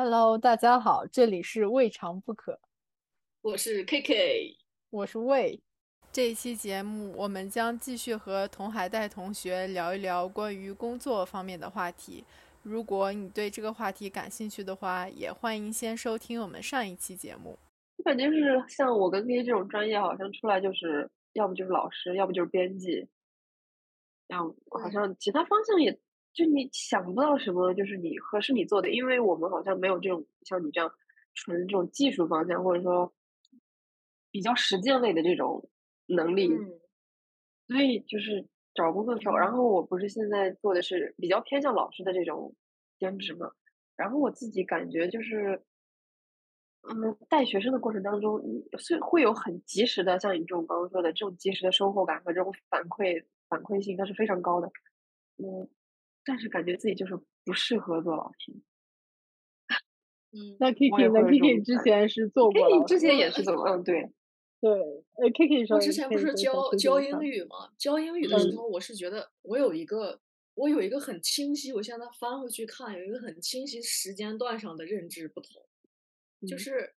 Hello，大家好，这里是未尝不可，我是 KK，我是魏。这一期节目，我们将继续和童海带同学聊一聊关于工作方面的话题。如果你对这个话题感兴趣的话，也欢迎先收听我们上一期节目。我感觉是像我跟 KK 这种专业，好像出来就是要不就是老师，要不就是编辑，然后好像其他方向也就你想不到什么，就是你合适你做的，因为我们好像没有这种像你这样纯这种技术方向，或者说比较实践类的这种。能力，所以就是找工作的时候，然后我不是现在做的是比较偏向老师的这种兼职嘛，然后我自己感觉就是，嗯，带学生的过程当中，是会有很及时的，像你这种刚刚说的这种及时的收获感和这种反馈反馈性，它是非常高的，嗯，但是感觉自己就是不适合做老师。嗯，那 Kiki 呢？Kiki 之前是做过，Kiki 之前也是做，嗯，对。对，呃，K K 说，我之前不是教教英语吗？教英语的时候，我是觉得我有一个，我有一个很清晰，我现在翻回去看，有一个很清晰时间段上的认知不同，就是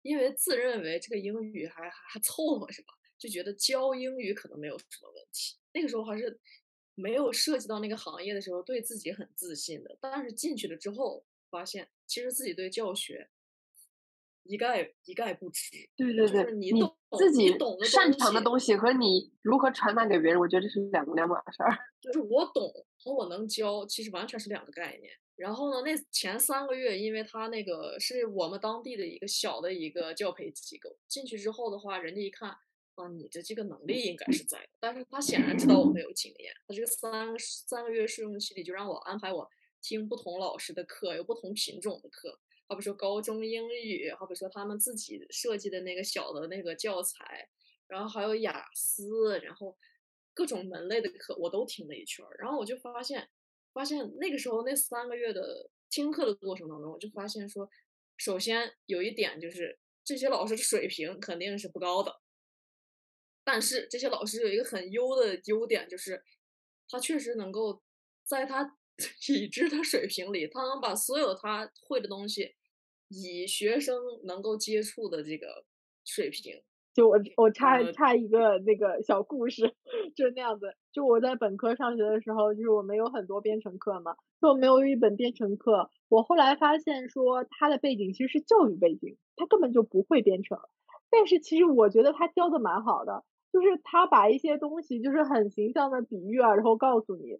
因为自认为这个英语还还还凑合是吧？就觉得教英语可能没有什么问题。那个时候还是没有涉及到那个行业的时候，对自己很自信的。但是进去了之后，发现其实自己对教学。一概一概不知，对对对，你懂自己懂擅长的东西和你如何传达给别人，我觉得这是两两码事儿。就是我懂和我能教，其实完全是两个概念。然后呢，那前三个月，因为他那个是我们当地的一个小的一个教培机构，进去之后的话，人家一看啊，你的这个能力应。该是在的，但是他显然知道我没有经验，他这个三三个月试用期里就让我安排我听不同老师的课，有不同品种的课。好比说高中英语，好比说他们自己设计的那个小的那个教材，然后还有雅思，然后各种门类的课我都听了一圈儿，然后我就发现，发现那个时候那三个月的听课的过程当中，我就发现说，首先有一点就是这些老师的水平肯定是不高的，但是这些老师有一个很优的优点，就是他确实能够在他 已知的水平里，他能把所有他会的东西。以学生能够接触的这个水平，就我我插插一个那个小故事，就是那样子。就我在本科上学的时候，就是我们有很多编程课嘛，就我们有一本编程课。我后来发现说，他的背景其实是教育背景，他根本就不会编程。但是其实我觉得他教的蛮好的，就是他把一些东西就是很形象的比喻啊，然后告诉你。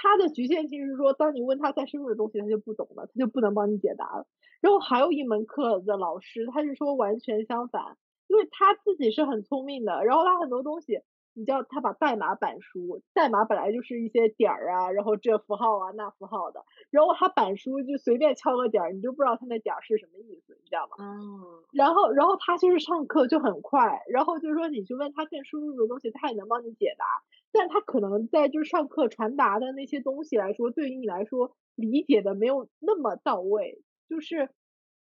他的局限性是说，当你问他再深入的东西，他就不懂了，他就不能帮你解答了。然后还有一门课的老师，他是说完全相反，因为他自己是很聪明的，然后他很多东西，你知道他把代码板书，代码本来就是一些点儿啊，然后这符号啊那符号的，然后他板书就随便敲个点儿，你就不知道他那点儿是什么意思，你知道吗？嗯。然后，然后他就是上课就很快，然后就是说你去问他更深入的东西，他也能帮你解答，但他可能在就是上课传达的那些东西来说，对于你来说理解的没有那么到位。就是，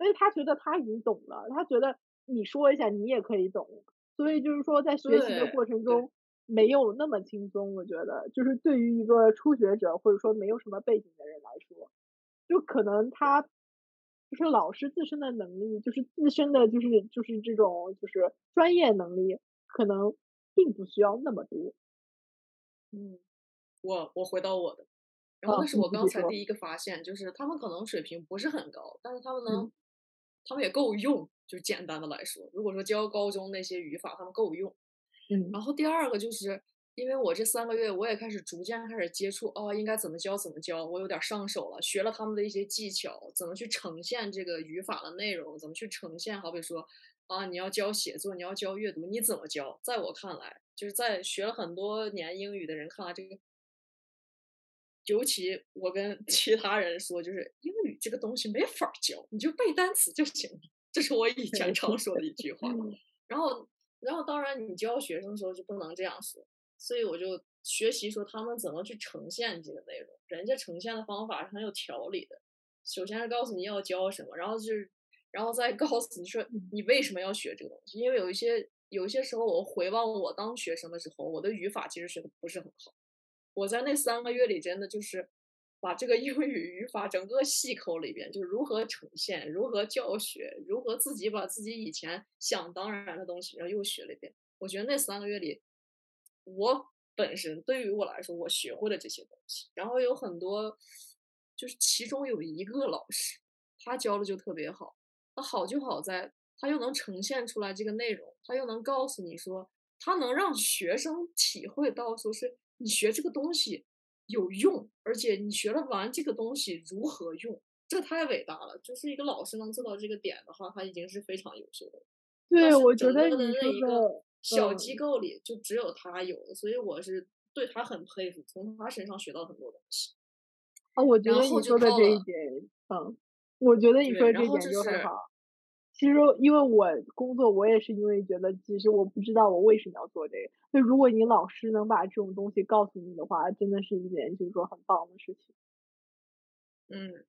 因为他觉得他已经懂了，他觉得你说一下你也可以懂，所以就是说在学习的过程中没有那么轻松。我觉得，就是对于一个初学者或者说没有什么背景的人来说，就可能他就是老师自身的能力，就是自身的就是就是这种就是专业能力，可能并不需要那么多。嗯，我我回到我的。然后那是我刚才第一个发现，就是他们可能水平不是很高，但是他们能，他们也够用。就简单的来说，如果说教高中那些语法，他们够用。嗯。然后第二个就是，因为我这三个月我也开始逐渐开始接触，哦，应该怎么教怎么教，我有点上手了，学了他们的一些技巧，怎么去呈现这个语法的内容，怎么去呈现。好比说，啊，你要教写作，你要教阅读，你怎么教？在我看来，就是在学了很多年英语的人看来，这个。尤其我跟 其他人说，就是英语这个东西没法教，你就背单词就行了。这是我以前常说的一句话。然后，然后当然你教学生的时候就不能这样说，所以我就学习说他们怎么去呈现这个内容。人家呈现的方法是很有条理的。首先是告诉你要教什么，然后就是，然后再告诉你说你为什么要学这个东西。因为有一些有一些时候，我回望我当学生的时候，我的语法其实学的不是很好。我在那三个月里真的就是把这个英语语法整个细抠了一遍，就是如何呈现，如何教学，如何自己把自己以前想当然的东西，然后又学了一遍。我觉得那三个月里，我本身对于我来说，我学会了这些东西。然后有很多，就是其中有一个老师，他教的就特别好。他好就好在，他又能呈现出来这个内容，他又能告诉你说，他能让学生体会到，说是你学这个东西。有用，而且你学了完这个东西如何用，这太伟大了。就是一个老师能做到这个点的话，他已经是非常优秀的。对，我觉得你说的小机构里就只有他有的，所以我是对他很佩服，从他身上学到很多东西。啊，我觉得你说的这一点，嗯，我觉得你说的这一点就很好。其实，因为我工作，我也是因为觉得，其实我不知道我为什么要做这个。那如果你老师能把这种东西告诉你的话，真的是一件就是说很棒的事情。嗯。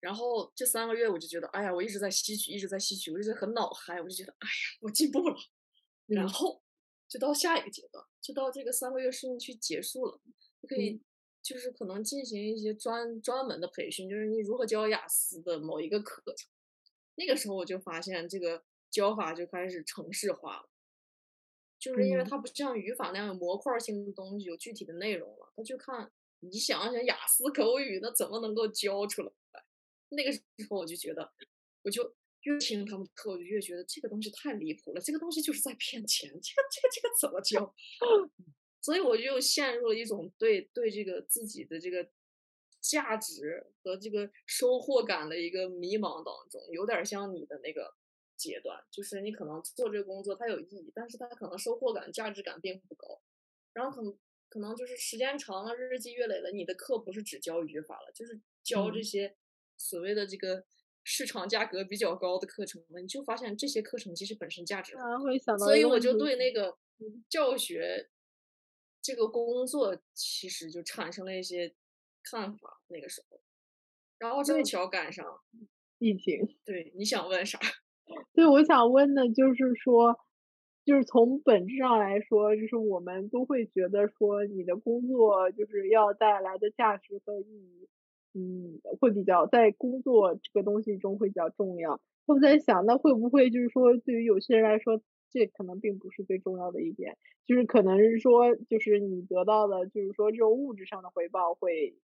然后这三个月，我就觉得，哎呀，我一直在吸取，一直在吸取，我就觉得很脑嗨，我就觉得，哎呀，我进步了。然后就到下一个阶段，就到这个三个月试用期结束了，就可以就是可能进行一些专专门的培训，就是你如何教雅思的某一个课程。那个时候我就发现，这个教法就开始程式化了，就是因为它不像语法那样有模块性的东西，有具体的内容了。他就看你想想雅思口语，那怎么能够教出来？那个时候我就觉得，我就越听他们课，我就越觉得这个东西太离谱了，这个东西就是在骗钱，这个这个这个怎么教？所以我就陷入了一种对对这个自己的这个。价值和这个收获感的一个迷茫当中，有点像你的那个阶段，就是你可能做这个工作它有意义，但是它可能收获感、价值感并不高。然后可能可能就是时间长了，日积月累了，你的课不是只教语法了，就是教这些所谓的这个市场价格比较高的课程了，你就发现这些课程其实本身价值，所以我就对那个教学这个工作其实就产生了一些。看法那个时候，然后正巧赶上疫情。对，你想问啥？对，我想问的就是说，就是从本质上来说，就是我们都会觉得说，你的工作就是要带来的价值和意义，嗯，会比较在工作这个东西中会比较重要。我在想，那会不会就是说，对于有些人来说，这可能并不是最重要的一点，就是可能是说，就是你得到的，就是说这种物质上的回报会。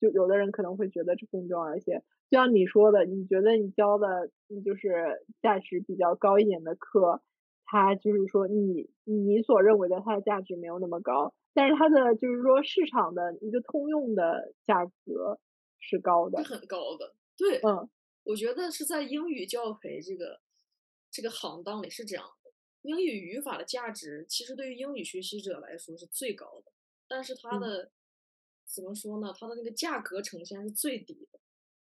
就有的人可能会觉得这更重要一些，就像你说的，你觉得你教的，你就是价值比较高一点的课，它就是说你你所认为的它的价值没有那么高，但是它的就是说市场的一个通用的价格是高的，是很高的。对，嗯，我觉得是在英语教培这个这个行当里是这样的，英语语法的价值其实对于英语学习者来说是最高的，但是它的。怎么说呢？它的那个价格呈现是最低的，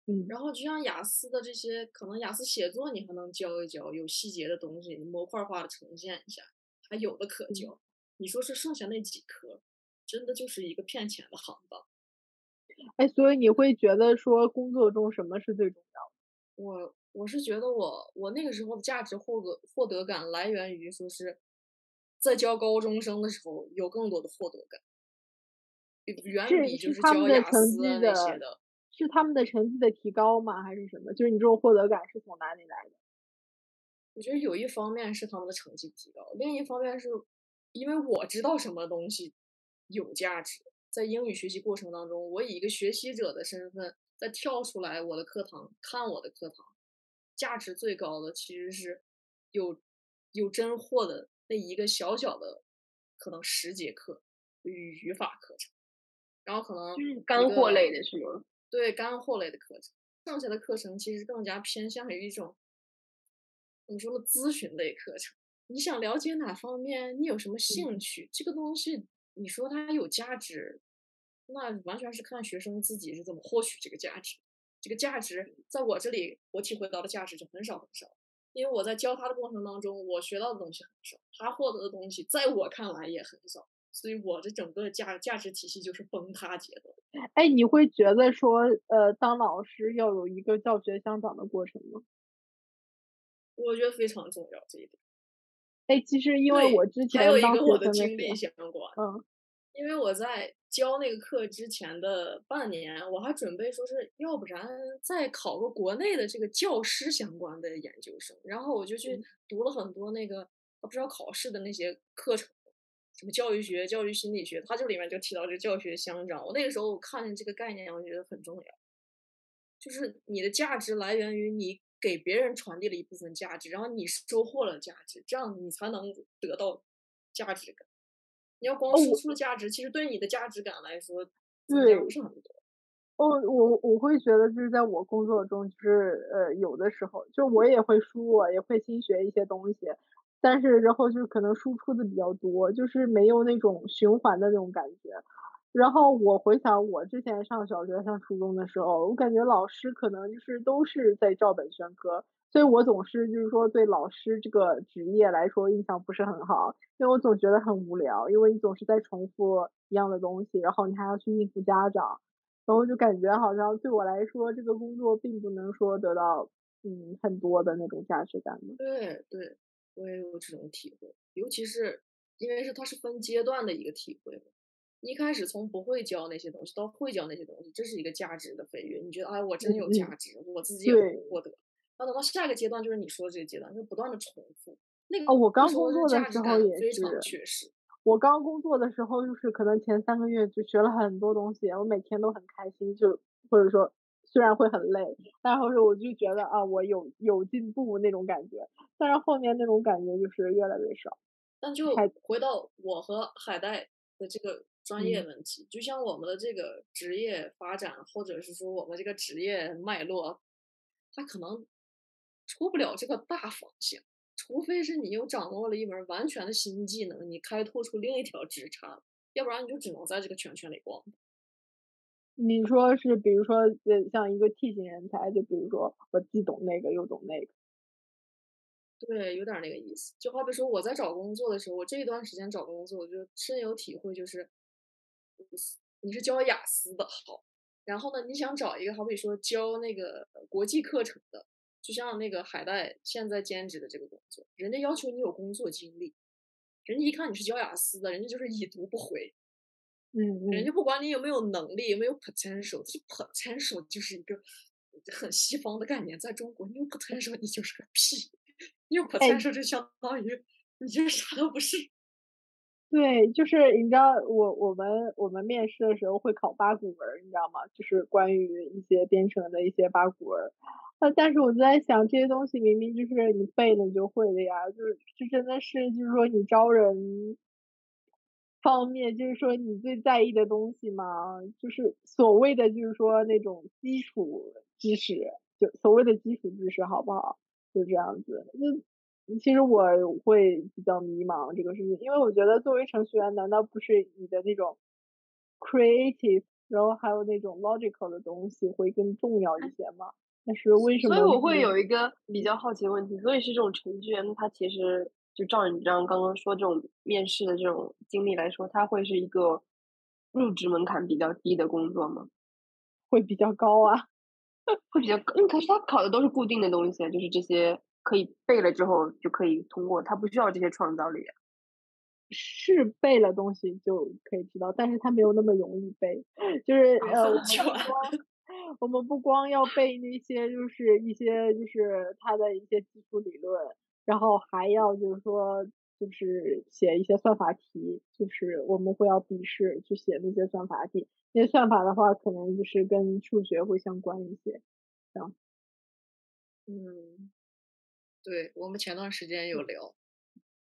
嗯，然后就像雅思的这些，可能雅思写作你还能教一教，有细节的东西，模块化的呈现一下，还有的可教。你说是剩下那几科，真的就是一个骗钱的行当。哎，所以你会觉得说工作中什么是最重要的？我我是觉得我我那个时候的价值获得获得感来源于说是在教高中生的时候有更多的获得感。远比就是他们的成绩的，是他们的成绩的提高吗？还是什么？就是你这种获得感是从哪里来的？我觉得有一方面是他们的成绩提高，另一方面是因为我知道什么东西有价值。在英语学习过程当中，我以一个学习者的身份再跳出来我的课堂看我的课堂，价值最高的其实是有有真货的那一个小小的可能十节课语语法课程。然后可能就是干货类的是吗？对，干货类的课程，剩下的课程其实更加偏向于一种怎么说呢？咨询类课程。你想了解哪方面？你有什么兴趣？这个东西你说它有价值，那完全是看学生自己是怎么获取这个价值。这个价值在我这里，我体会到的价值就很少很少，因为我在教他的过程当中，我学到的东西很少，他获得的东西在我看来也很少。所以我的整个价价值体系就是崩塌阶段。哎，你会觉得说，呃，当老师要有一个教学相长的过程吗？我觉得非常重要这一点。哎，其实因为我之前还有一个我的经历相关。嗯，因为我在教那个课之前的半年，我还准备说是要不然再考个国内的这个教师相关的研究生，然后我就去读了很多那个不知道考试的那些课程，什么教育学、教育心理学，它这里面就提到这个教学相长。我那个时候我看见这个概念，我觉得很重要，就是你的价值来源于你给别人传递了一部分价值，然后你收获了价值，这样你才能得到价值感。你要光输出价值，其实对你的价值感来说，对不是很多。哦，我我会觉得就是在我工作中，就是呃，有的时候就我也会输，也会新学一些东西，但是然后就可能输出的比较多，就是没有那种循环的那种感觉。然后我回想我之前上小学、上初中的时候，我感觉老师可能就是都是在照本宣科。所以我总是就是说对老师这个职业来说印象不是很好，因为我总觉得很无聊，因为你总是在重复一样的东西，然后你还要去应付家长，然后就感觉好像对我来说这个工作并不能说得到嗯很多的那种价值感。对对，我也有这种体会，尤其是因为是它是分阶段的一个体会，一开始从不会教那些东西到会教那些东西，这是一个价值的飞跃，你觉得哎我真有价值，我自己也获得。然后等到下一个阶段，就是你说的这个阶段，就不断的重复。那个哦，我刚工作的时候也是。我刚工作的时候，就是可能前三个月就学了很多东西，我每天都很开心，就或者说虽然会很累，但是我就觉得啊，我有有进步那种感觉。但是后面那种感觉就是越来越少。但就回到我和海带的这个专业问题，就像我们的这个职业发展，或者是说我们这个职业脉络，它可能。出不了这个大方向，除非是你又掌握了一门完全的新技能，你开拓出另一条职场，要不然你就只能在这个圈圈里逛。你说是，比如说，呃，像一个 T 型人才，就比如说我既懂那个又懂那个。对，有点那个意思。就好比说我在找工作的时候，我这一段时间找工作，我就深有体会，就是你是教雅思的好，然后呢，你想找一个好比说教那个国际课程的。就像那个海带现在兼职的这个工作，人家要求你有工作经历，人家一看你是教雅思的，人家就是已读不回，嗯，人家不管你有没有能力，有没有 potential，这 potential 就是一个很西方的概念，在中国你有 potential 你就是个屁，你有 potential 就相当于你就啥都不是。对，就是你知道我我们我们面试的时候会考八股文，你知道吗？就是关于一些编程的一些八股文。但是我就在想，这些东西明明就是你背了你就会的呀，就是这真的是就是说你招人方面，就是说你最在意的东西吗？就是所谓的就是说那种基础知识，就所谓的基础知识，好不好？就这样子。那其实我会比较迷茫这个事情，因为我觉得作为程序员，难道不是你的那种 creative，然后还有那种 logical 的东西会更重要一些吗？但是为什么？所以我会有一个比较好奇的问题，所以是这种程序员，他其实就照你这样刚刚说这种面试的这种经历来说，它会是一个入职门槛比较低的工作吗？会比较高啊，会比较高。嗯，可是他考的都是固定的东西，就是这些可以背了之后就可以通过，他不需要这些创造力。是背了东西就可以知道，但是他没有那么容易背，就是呃。我们不光要背那些，就是一些就是他的一些基础理论，然后还要就是说，就是写一些算法题，就是我们会要笔试去写那些算法题。那些算法的话，可能就是跟数学会相关一些，这样。嗯，对，我们前段时间有聊，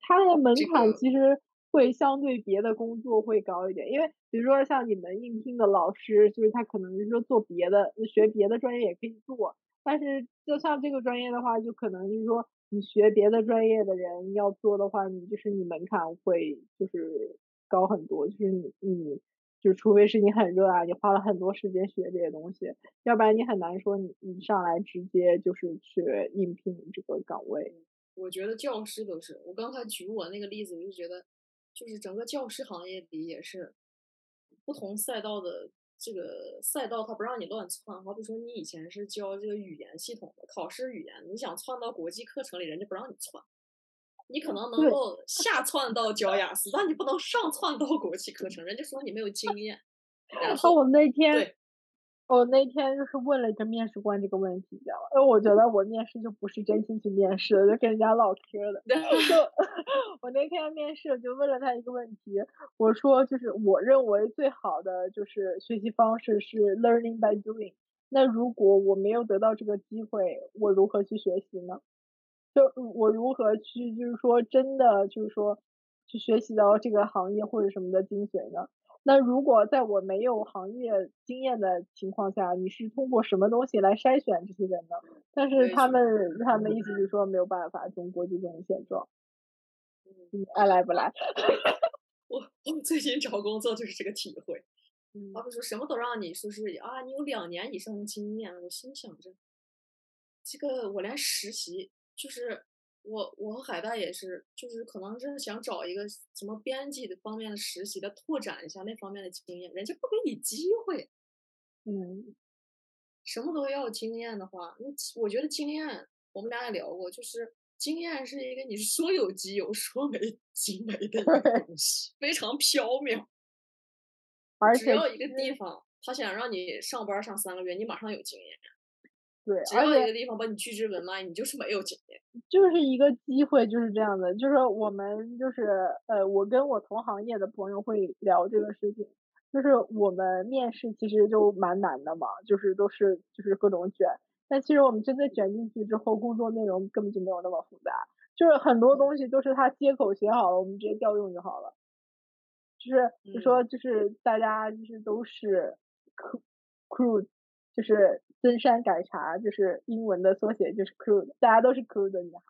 它的门槛其实。会相对别的工作会高一点，因为比如说像你们应聘的老师，就是他可能是说做别的，学别的专业也可以做，但是就像这个专业的话，就可能就是说你学别的专业的人要做的话，你就是你门槛会就是高很多，就是你你就除非是你很热爱，你花了很多时间学这些东西，要不然你很难说你你上来直接就是去应聘这个岗位。我觉得教师都是，我刚才举我那个例子，我就觉得。就是整个教师行业里也是不同赛道的这个赛道，它不让你乱窜。好比说，你以前是教这个语言系统的，考试语言，你想窜到国际课程里，人家不让你窜。你可能能够下窜到教雅思，但你不能上窜到国际课程。人家说你没有经验。然后我那天。对。我那天就是问了一个面试官这个问题，你知道吗？因为我觉得我面试就不是真心去面试，就跟人家唠嗑的。就 我那天面试就问了他一个问题，我说就是我认为最好的就是学习方式是 learning by doing。那如果我没有得到这个机会，我如何去学习呢？就我如何去就是说真的就是说去学习到这个行业或者什么的精髓呢？那如果在我没有行业经验的情况下，你是通过什么东西来筛选这些人呢？但是他们他们意思是说没有办法，中国就这种现状。你爱来不来？我我最近找工作就是这个体会。他们说什么都让你说是啊，你有两年以上的经验，我心想着，这个我连实习就是。我我和海大也是，就是可能是想找一个什么编辑的方面的实习的，拓展一下那方面的经验，人家不给你机会。嗯，什么都要经验的话，那我觉得经验，我们俩也聊过，就是经验是一个你说有即有，说没 即没的 东西，非常缥缈。而且只要一个地方，他想让你上班上三个月，你马上有经验。对，只要一个地方把你拒之门外，你就是没有经验。就是一个机会，就是这样的。就是我们就是呃，我跟我同行业的朋友会聊这个事情。就是我们面试其实就蛮难的嘛，就是都是就是各种卷。但其实我们真的卷进去之后，工作内容根本就没有那么复杂。就是很多东西都是他接口写好了，我们直接调用就好了。就是就说就是大家就是都是 crew，就是。登山改茶就是英文的缩写，就是 crew，大家都是 crew 的女孩。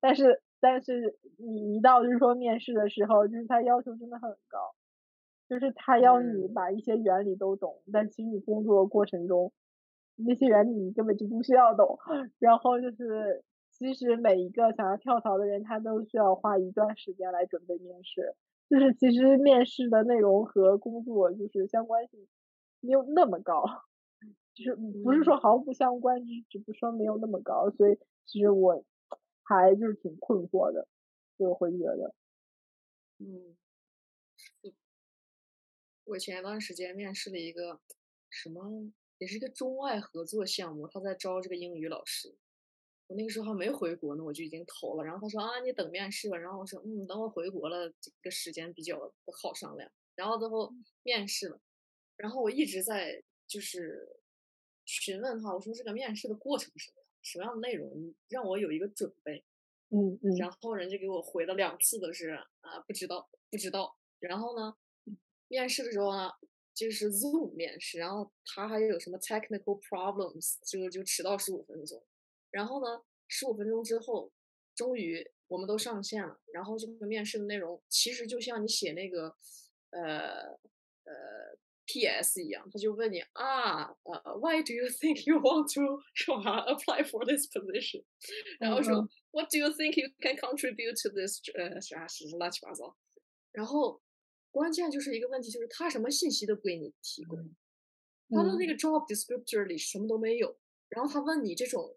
但是，但是你一到就是说面试的时候，就是他要求真的很高，就是他要你把一些原理都懂，但其实你工作过程中那些原理你根本就不需要懂。然后就是，其实每一个想要跳槽的人，他都需要花一段时间来准备面试。就是其实面试的内容和工作就是相关性没有那么高。就是不是说。毫不相关，就是只不说没有那么高，所以其实我还就是挺困惑的，就会觉得，嗯，我前一段时间面试了一个什么，也是一个中外合作项目，他在招这个英语老师，我那个时候还没回国呢，我就已经投了，然后他说啊，你等面试吧，然后我说嗯，等我回国了，这个时间比较不好商量，然后最后面试了，然后我一直在就是。询问他，我说这个面试的过程是什么样，什么样的内容，让我有一个准备。嗯嗯。然后人家给我回了两次都是啊，不知道，不知道。然后呢，面试的时候呢，就是 Zoom 面试，然后他还有什么 technical problems，就就迟到十五分钟。然后呢，十五分钟之后，终于我们都上线了。然后这个面试的内容其实就像你写那个，呃呃。P.S. 一样，他就问你啊，呃，Why do you think you want to 是吧？Apply for this position？然后说，What do you think you can contribute to this？呃，啥是乱七八糟。然后关键就是一个问题，就是他什么信息都不给你提供，他的那个 job descriptor 里什么都没有。然后他问你这种，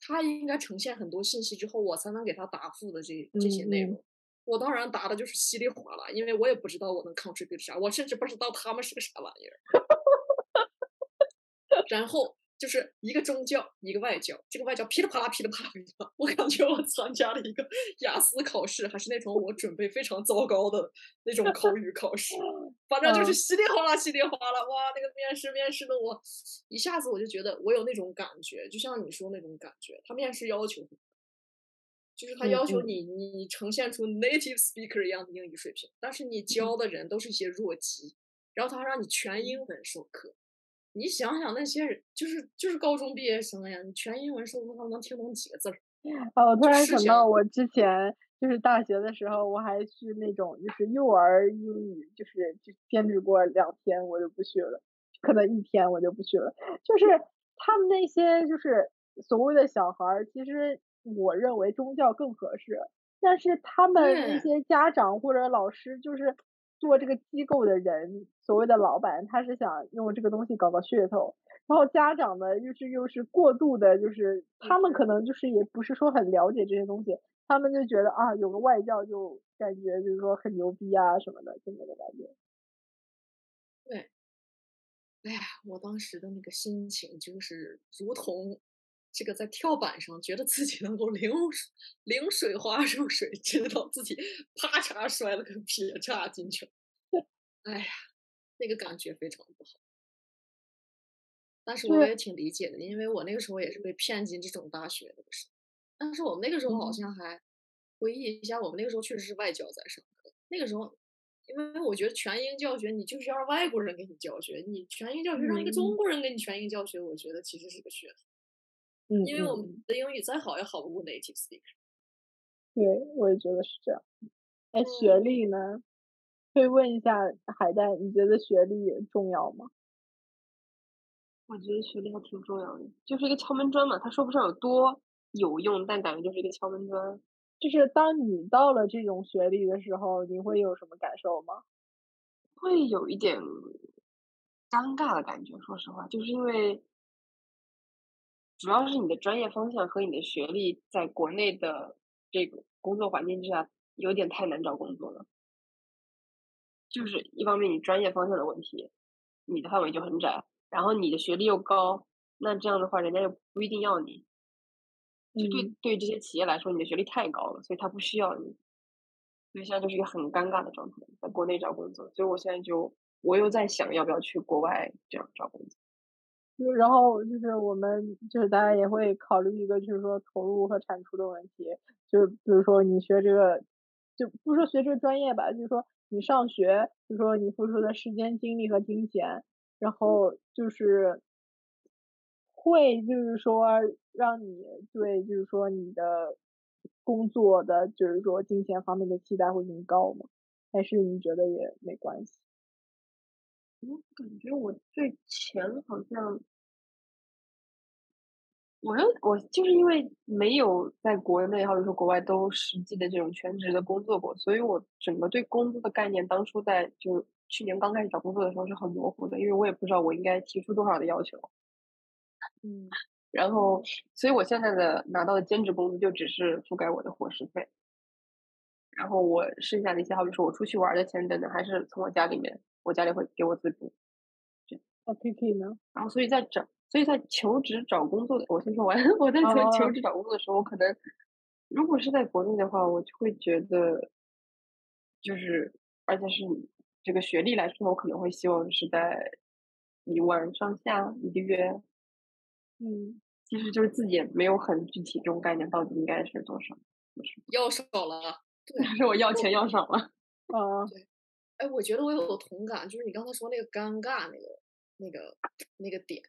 他应该呈现很多信息之后，我才能给他答复的这这些内容。我当然答的就是稀里哗啦，因为我也不知道我能 contribute 啥，我甚至不知道他们是个啥玩意儿。然后就是一个宗教，一个外教，这个外教噼里啪啦噼里啪啦噼里啪啦，我感觉我参加了一个 雅思考试，还是那种我准备非常糟糕的那种口语考试，反正就是稀里哗啦稀里哗啦，哇，那个面试面试的我一下子我就觉得我有那种感觉，就像你说那种感觉，他面试要求。就是他要求你，你呈现出 native speaker 一样的英语水平，但是你教的人都是一些弱鸡，然后他让你全英文授课。你想想那些人，就是就是高中毕业生呀，你全英文授课，他们能听懂几个字儿？啊，我突然想到，我之前就是大学的时候，我还去那种就是幼儿英语，就是就兼职过两天，我就不去了，可能一天我就不去了。就是他们那些就是所谓的小孩儿，其实。我认为宗教更合适，但是他们一些家长或者老师，就是做这个机构的人，所谓的老板，他是想用这个东西搞搞噱头，然后家长呢又是又是过度的，就是他们可能就是也不是说很了解这些东西，他们就觉得啊，有个外教就感觉就是说很牛逼啊什么的，就那种感觉。对，哎呀，我当时的那个心情就是如同这个在跳板上，觉得自己能够零零水花入水，直到自己啪嚓摔了个撇叉进去。哎呀，那个感觉非常不好。但是我也挺理解的，因为我那个时候也是被骗进这种大学的，不是？但是我们那个时候好像还回忆一下，我们那个时候确实是外教在上课。那个时候，因为我觉得全英教学，你就是要让外国人给你教学，你全英教学让一个中国人给你全英教学，我觉得其实是个噱头。嗯，因为我们的英语再好也好不过 native speaker。对，我也觉得是这样。哎，学历呢？可以问一下海带，你觉得学历重要吗？我觉得学历还挺重要的，就是一个敲门砖嘛。他说不上有多有用，但感觉就是一个敲门砖。就是当你到了这种学历的时候，你会有什么感受吗？会有一点尴尬的感觉。说实话，就是因为主要是你的专业方向和你的学历在国内的这个工作环境之下，有点太难找工作了。就是一方面你专业方向的问题，你的范围就很窄。然后你的学历又高，那这样的话，人家又不一定要你。就对对这些企业来说，你的学历太高了，所以他不需要你。所以现在就是一个很尴尬的状态，在国内找工作。所以我现在就我又在想要不要去国外这样找工作。就然后就是我们就是大家也会考虑一个就是说投入和产出的问题。就比如说你学这个，就不说学这个专业吧，就是说你上学，就说你付出的时间、精力和金钱。然后就是会，就是说让你对，就是说你的工作的，就是说金钱方面的期待会更高吗？还是你觉得也没关系？我感觉我对钱好像，我又我就是因为没有在国内或者说国外都实际的这种全职的工作过，所以我整个对工资的概念，当初在就。去年刚开始找工作的时候是很模糊的，因为我也不知道我应该提出多少的要求。嗯，然后，所以我现在的拿到的兼职工资就只是覆盖我的伙食费，然后我剩下的一些，好比说我出去玩的钱等等，还是从我家里面，我家里会给我资助。那 K K 呢？然后，所以在找，所以在求职找工作的，我先说完。我在求求职找工作的时候，我可能如果是在国内的话，我就会觉得，就是，而且是。这个学历来说，我可能会希望是在一万上下一个月。嗯，其实就是自己也没有很具体这种概念，到底应该是多少？要少了，对，是我要钱要少了。啊，对。哎，我觉得我有同感，就是你刚才说那个尴尬那个那个那个点，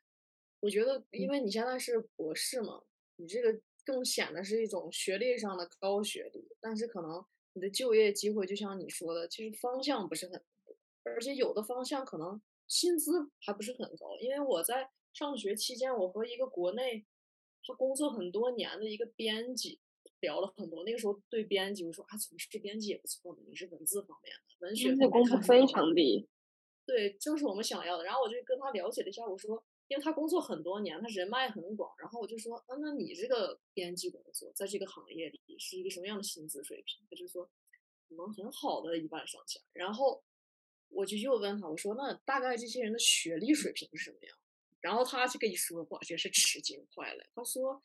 我觉得因为你现在是博士嘛，你这个更显得是一种学历上的高学历，但是可能你的就业机会，就像你说的，其实方向不是很。而且有的方向可能薪资还不是很高，因为我在上学期间，我和一个国内他工作很多年的一个编辑聊了很多。那个时候对编辑我说啊，从事编辑也不错你是文字方面的，文学工资非常低。对，正是我们想要的。然后我就跟他了解了一下，我说，因为他工作很多年，他人脉很广。然后我就说，啊，那你这个编辑工作在这个行业里是一个什么样的薪资水平？他就说，可能很好的一半上下。然后。我就又问他，我说那大概这些人的学历水平是什么样？然后他这个一说，哇，真是吃惊坏了。他说，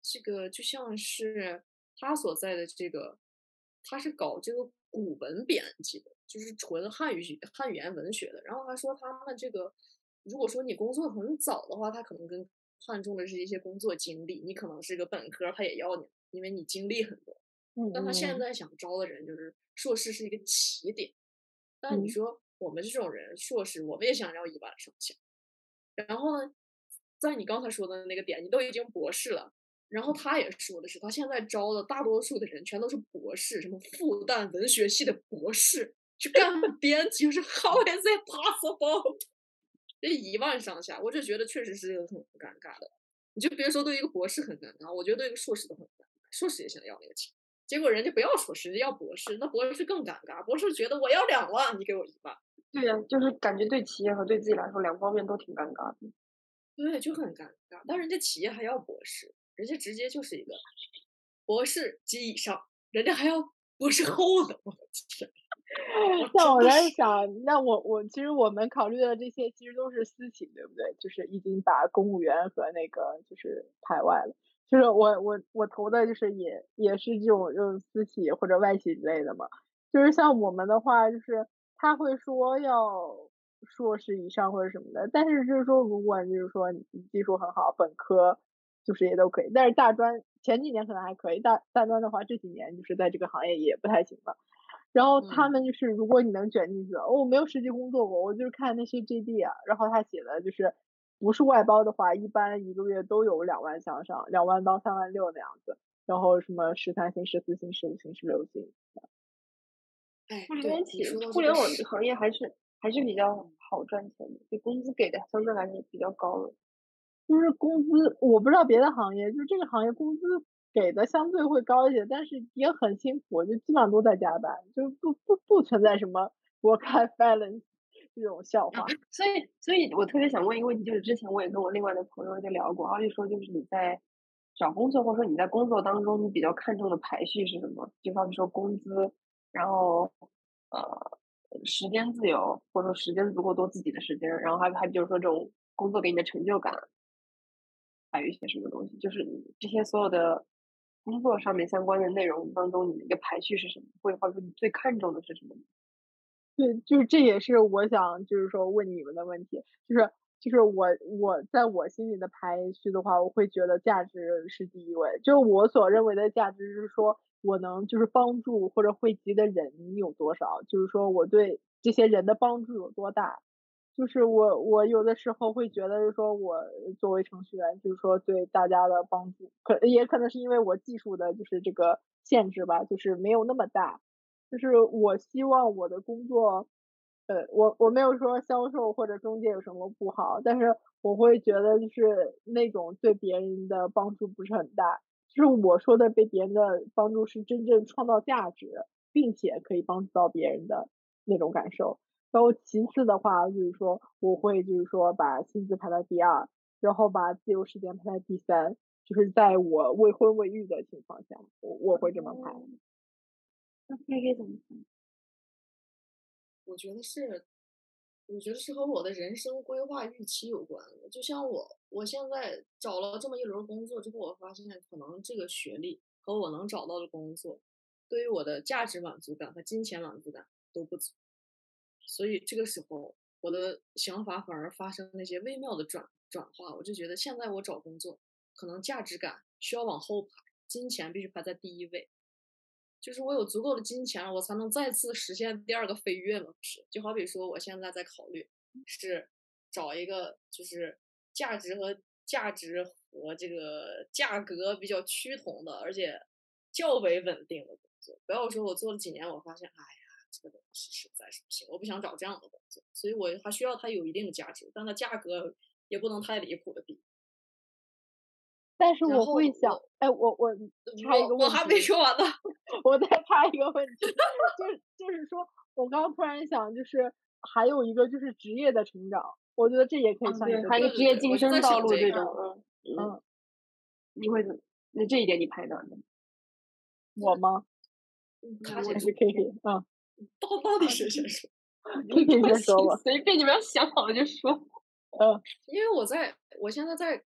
这个就像是他所在的这个，他是搞这个古文编辑的，就是纯汉语汉语言文学的。然后他说他们这个，如果说你工作很早的话，他可能更看重的是一些工作经历。你可能是个本科，他也要你，因为你经历很多。嗯。但他现在想招的人就是硕士是一个起点。但你说。我们这种人，硕士我们也想要一万上下。然后呢，在你刚才说的那个点，你都已经博士了。然后他也说的是，他现在招的大多数的人全都是博士，什么复旦文学系的博士去干 编辑，是 How is it possible？这一万上下，我就觉得确实是很尴尬的。你就别说对一个博士很尴尬，我觉得对一个硕士都很尴尬。硕士也想要那个钱。结果人家不要硕士，要博士，那博士更尴尬。博士觉得我要两万，你给我一万。对呀，就是感觉对企业和对自己来说，两方面都挺尴尬的。对，就很尴尬。但人家企业还要博士，人家直接就是一个博士及以上，人家还要博士后的，我的天！那我在想，那我我其实我们考虑的这些其实都是私企，对不对？就是已经把公务员和那个就是排外了。就是我我我投的就是也也是这种就是私企或者外企之类的嘛。就是像我们的话，就是他会说要硕士以上或者什么的，但是就是说如果就是说你技术很好，本科就是也都可以。但是大专前几年可能还可以，大大专的话这几年就是在这个行业也不太行了。然后他们就是，如果你能卷进去，哦我没有实际工作过，我就是看那些 JD 啊，然后他写的就是，不是外包的话，一般一个月都有两万向上，两万到三万六那样子，然后什么十三薪、十四薪、十五薪、十六薪。哎，互联网企互联网行业还是还是比较好赚钱的，就工资给的相对来说比较高的。就是工资，我不知道别的行业，就这个行业工资。给的相对会高一些，但是也很辛苦，就基本上都在加班，就不不不存在什么 work life balance 这种笑话。所以，所以我特别想问一个问题，就是之前我也跟我另外的朋友就聊过，阿丽说就是你在找工作或者说你在工作当中，你比较看重的排序是什么？就好比说工资，然后呃时间自由，或者说时间足够多自己的时间，然后还还比如说这种工作给你的成就感，还有一些什么东西，就是这些所有的。工作上面相关的内容当中，你的一个排序是什么？或者说你最看重的是什么？对，就是这也是我想就是说问你们的问题，就是就是我我在我心里的排序的话，我会觉得价值是第一位，就是我所认为的价值是说我能就是帮助或者惠及的人有多少，就是说我对这些人的帮助有多大。就是我，我有的时候会觉得，就是说我作为程序员，就是说对大家的帮助，可也可能是因为我技术的，就是这个限制吧，就是没有那么大。就是我希望我的工作，呃，我我没有说销售或者中介有什么不好，但是我会觉得就是那种对别人的帮助不是很大。就是我说的被别人的帮助是真正创造价值，并且可以帮助到别人的那种感受。然后其次的话，就是说我会就是说把薪资排在第二，然后把自由时间排在第三，就是在我未婚未育的情况下，我我会这么排。那 K K 怎么排？我觉得是，我觉得是和我的人生规划预期有关的。就像我，我现在找了这么一轮工作之后，我发现可能这个学历和我能找到的工作，对于我的价值满足感和金钱满足感都不足。所以这个时候，我的想法反而发生那些微妙的转转化。我就觉得现在我找工作，可能价值感需要往后排，金钱必须排在第一位。就是我有足够的金钱，我才能再次实现第二个飞跃嘛？不是？就好比说，我现在在考虑是找一个就是价值和价值和这个价格比较趋同的，而且较为稳定的工作。不要说我做了几年，我发现，哎呀。这个东西实在是不行，我不想找这样的工作，所以我还需要它有一定的价值，但它价格也不能太离谱的低。但是我会想，哎，我我插一个问题，我还没说完呢，我再插一个问题，就是就是说，我刚刚突然想，就是还有一个就是职业的成长，我觉得这也可以算一个，还有职业晋升道路这种，嗯嗯，你会怎么？那这一点你排哪呢？我吗？我是 K K 啊。到到底谁先说？你先说吧，随便你们要想好了就说。嗯，因为我在我现在在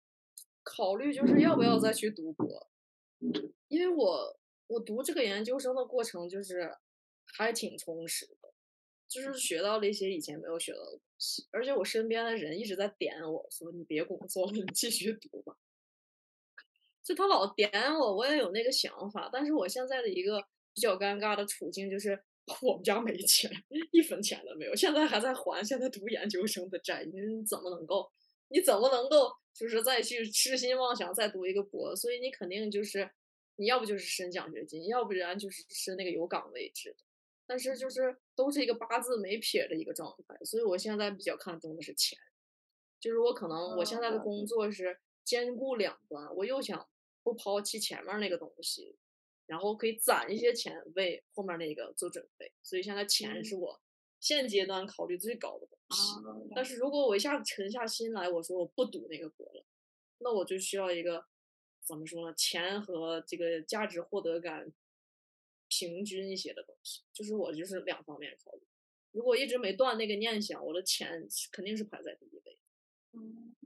考虑，就是要不要再去读博。因为我我读这个研究生的过程就是还挺充实的，就是学到了一些以前没有学到的东西，而且我身边的人一直在点我说：“你别工作了，你继续读吧。”就他老点我，我也有那个想法，但是我现在的一个比较尴尬的处境就是。我们家没钱，一分钱都没有，现在还在还现在读研究生的债，你怎么能够？你怎么能够就是再去痴心妄想再读一个博？所以你肯定就是你要不就是申奖学金，要不然就是申那个有岗位制的。但是就是都是一个八字没撇的一个状态，所以我现在比较看重的是钱，就是我可能我现在的工作是兼顾两端，我又想不抛弃前面那个东西。然后可以攒一些钱为后面那个做准备，所以现在钱是我现阶段考虑最高的东西。但是如果我一下子沉下心来，我说我不赌那个博了，那我就需要一个怎么说呢？钱和这个价值获得感平均一些的东西。就是我就是两方面考虑。如果一直没断那个念想，我的钱肯定是排在第一位。嗯，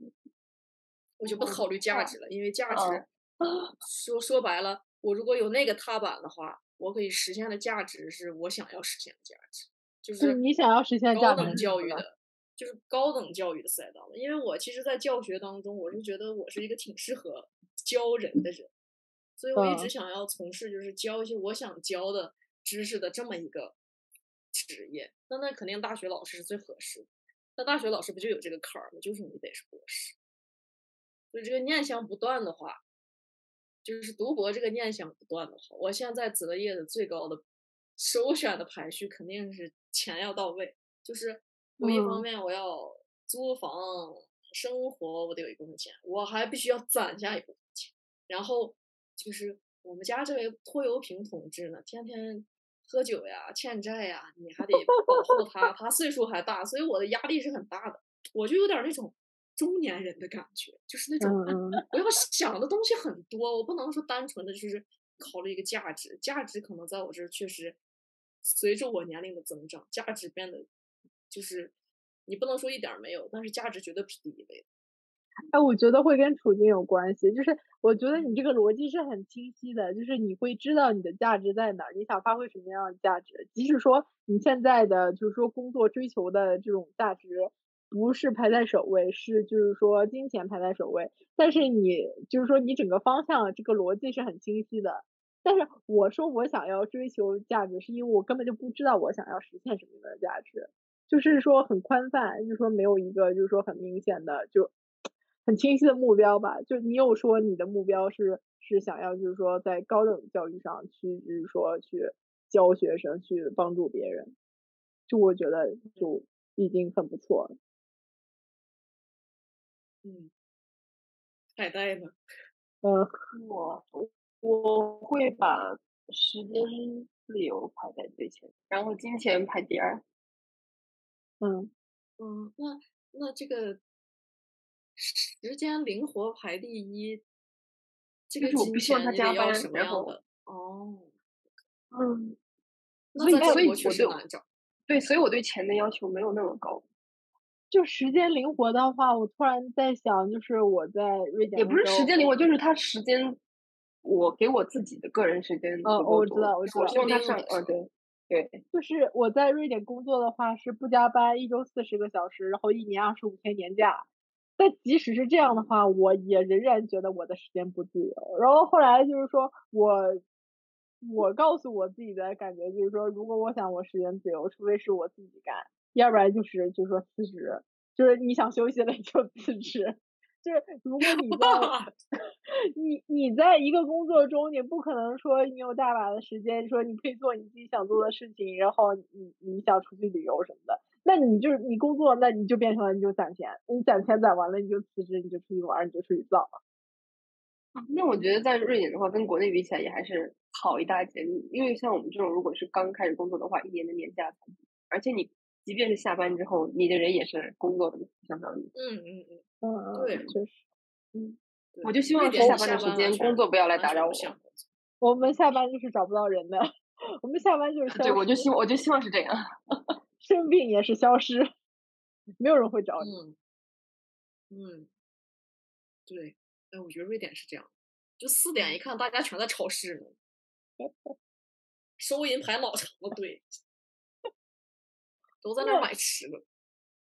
我就不考虑价值了，因为价值哦说说白了，我如果有那个踏板的话，我可以实现的价值是我想要实现的价值，就就是你想要实现高等教育的，就是高等教育的赛道了。因为我其实，在教学当中，我是觉得我是一个挺适合教人的人，所以我一直嗯想要从事就是教一些我想教的知识的这么一个职业。那那肯定大学老师是最合适的。那大学老师不就有这个坎儿吗？就是你得是博士。所以这个念想不断的话，就是读博这个念想不断的话，我现在择业的最高的首选的排序肯定是钱要到位，就是我一方嗯。面我要租房生活，我得有一部分钱，我还必须要攒下一部分钱，然后就是我们家这位拖油瓶同志呢，天天喝酒呀、欠债呀，你还得保护他，他岁数还大，所以我的压力是很大的，我就有点那种中年人的感觉，就是那种、我要想的东西很多，我不能说单纯的就是考虑一个价值，价值可能在我这儿确实随着我年龄的增长，价值变得就是你不能说一点儿没有，但是价值绝对不是第一位的。哎，我觉得会跟处境有关系，就是我觉得你这个逻辑是很清晰的，就是你会知道你的价值在哪儿，你想发挥什么样的价值，即使说你现在的就是说工作追求的这种价值不是排在首位，是就是说金钱排在首位，但是你就是说你整个方向这个逻辑是很清晰的。但是我说我想要追求价值，是因为我根本就不知道我想要实现什么样的价值，就是说很宽泛，就是说没有一个就是说很明显的就很清晰的目标吧。就你有说你的目标是是想要就是说在高等教育上去，就是说去教学生，去帮助别人，就我觉得就已经很不错了。嗯，海带呢？嗯，我我会把时间自由排在最前，然后金钱排第二。嗯，嗯，那那这个时间灵活排第一，这个我不希望钱他加班你得要什么样的？哦，嗯，那所以所以在中国确我就实难找。对，所以我对钱的要求没有那么高，就时间灵活的话，我突然在想，就是我在瑞典也不是时间灵活，就是他时间，我给我自己的个人时间哦我知道我知道我对对，就是我在瑞典工作的话是不加班，一周四十个小时，然后一年二十五天年假。但即使是这样的话，我也仍然觉得我的时间不自由。然后后来就是说我，我告诉我自己的感觉就是说，如果我想我时间自由，除非是我自己干，要不然就是就是说辞职，就是你想休息了就辞职。就是如果你在 你你在一个工作中，你不可能说你有大把的时间，说你可以做你自己想做的事情，然后你你想出去旅游什么的，那你就是你工作，那你就变成了你就攒钱，你攒钱攒完了你就辞职，你就出去玩，你就出去造。那我觉得在瑞典的话，跟国内比起来也还是好一大截。因为像我们这种，如果是刚开始工作的话，一年的年假才，而且你即便是下班之后，你的人也是工作的，相当于。嗯嗯嗯，嗯，对确实。嗯我就希望下班的时间，工作不要来打扰我。我们下班就是找不到人的，我们下班就是消对，我就希望，我就希望是这样。生病也是消失，没有人会找你。嗯嗯，对，哎，我觉得瑞典是这样，就四点一看，大家全在超市呢，收银排老长的队，都在那买吃的。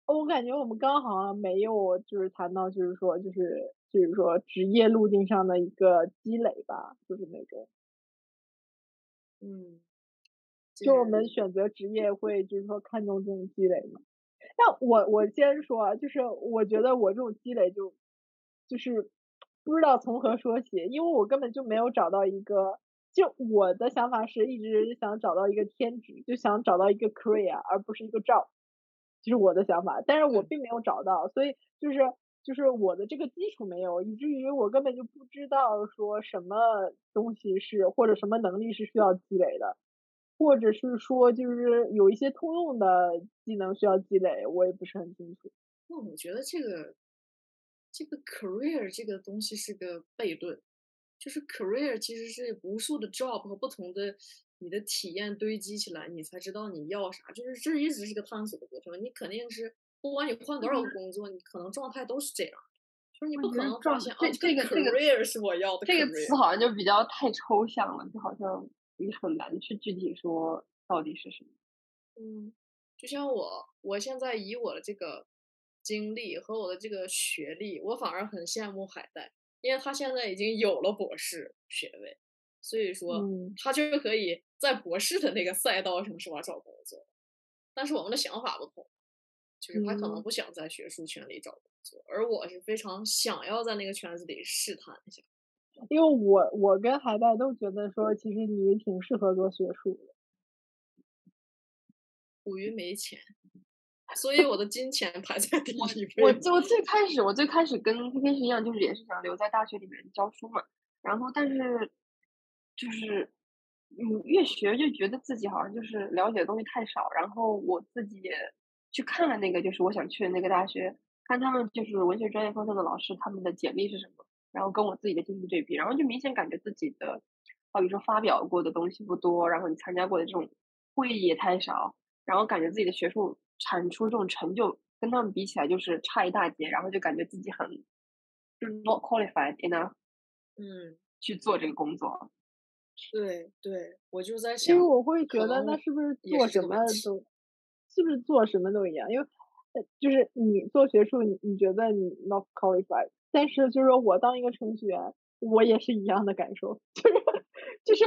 我感觉我们刚好像没有就是谈到就是说就是就是说职业路径上的一个积累吧，就是那种。嗯，就我们选择职业会就是说看重这种积累嘛。那我我先说啊，就是我觉得我这种积累就就是不知道从何说起，因为我根本就没有找到一个，就我的想法是一直想找到一个天职，就想找到一个 career，而不是一个 job，就是我的想法，但是我嗯并没有找到，所以就是就是我的这个基础没有，以至于我根本就不知道说什么东西是或者什么能力是需要积累的。或者是说，就是有一些通用的技能需要积累，我也不是很清楚。那我觉得这个这个 career 这个东西是个悖论，就是 career 其实是无数的 job 和不同的你的体验堆积起来，你才知道你要啥。就是这一直是个探索的过程。你肯定是不管你换多少个工作，你可能状态都是这样。就是你不可能发现哦，这个 career 是我要的。这个词好像就比较太抽象了，就好像你很难去具体说到底是什么。嗯，就像我，我现在以我的这个经历和我的这个学历，我反而很羡慕海带，因为他现在已经有了博士学位，所以说他就可以在博士的那个赛道上是吧找工作。但是我们的想法不同，就是他可能不想在学术圈里找工作，而我是非常想要在那个圈子里试探一下。因为我我跟海带都觉得说，其实你挺适合做学术的。苦于没钱，所以我的金钱排在第一位。我就最开始，我最开始跟 K K 是一样，就是也是想留在大学里面教书嘛。然后，但是就是你，越学就觉得自己好像就是了解的东西太少。然后我自己也去看了那个，就是我想去的那个大学，看他们就是文学专业方向的老师他们的简历是什么，然后跟我自己的进行对比，然后就明显感觉自己的，好比说发表过的东西不多，然后你参加过的这种会议也太少。然后感觉自己的学术产出这种成就跟他们比起来就是差一大截，然后就感觉自己很就是 not qualified enough，嗯，去做这个工作。对对，我就在想，因为我会觉得那是不是做什么都，是不是做什么都一样？因为就是你做学术，你你觉得你 not qualified，但是就是说我当一个程序员，我也是一样的感受，就是。就是，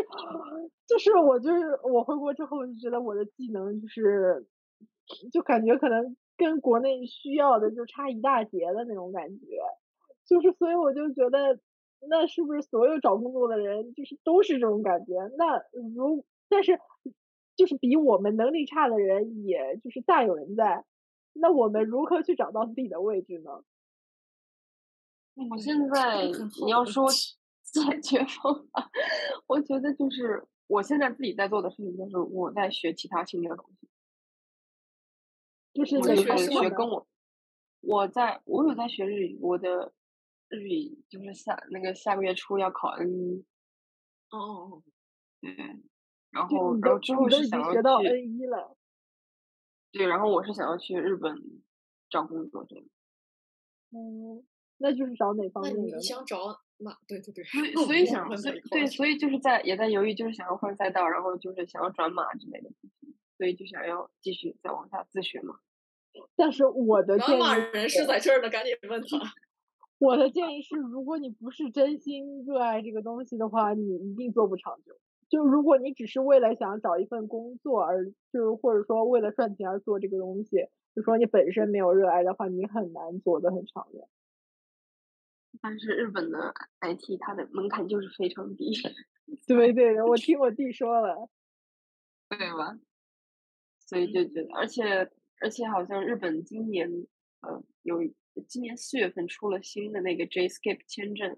就是我就是我回国之后就觉得我的技能就是，就感觉可能跟国内需要的就差一大截的那种感觉，就是所以我就觉得，那是不是所有找工作的人就是都是这种感觉？那如但是就是比我们能力差的人，也就是大有人在，那我们如何去找到自己的位置呢？我现在你要说。解决方法，我觉得就是我现在自己在做的事情，就是我在学其他新的东西，就是在学学跟我，我在我有在学日语，我的日语就是下那个下个月初要考 N 一，哦哦哦，对，然后然后之后是想要去 N 一了，对，然后我是想要去日本找工作这样，嗯，那就是找哪方面的？你想找？马对对对，所以想对，所以就是在也在犹豫，就是想要换赛道，然后就是想要转码之类的所以就想要继续再往下自学嘛。但是我的建议，人是在这儿呢，赶紧问他。我的建议是，如果你不是真心热爱这个东西的话，你一定做不长久。就如果你只是为了想找一份工作而，就是或者说为了赚钱而做这个东西，就说你本身没有热爱的话，你很难做的很长远。但是日本的 IT 它的门槛就是非常低，对对，我听我弟说了，对吧？所以就觉得，而且而且好像日本今年呃有今年四月份出了新的那个 JScape 签证，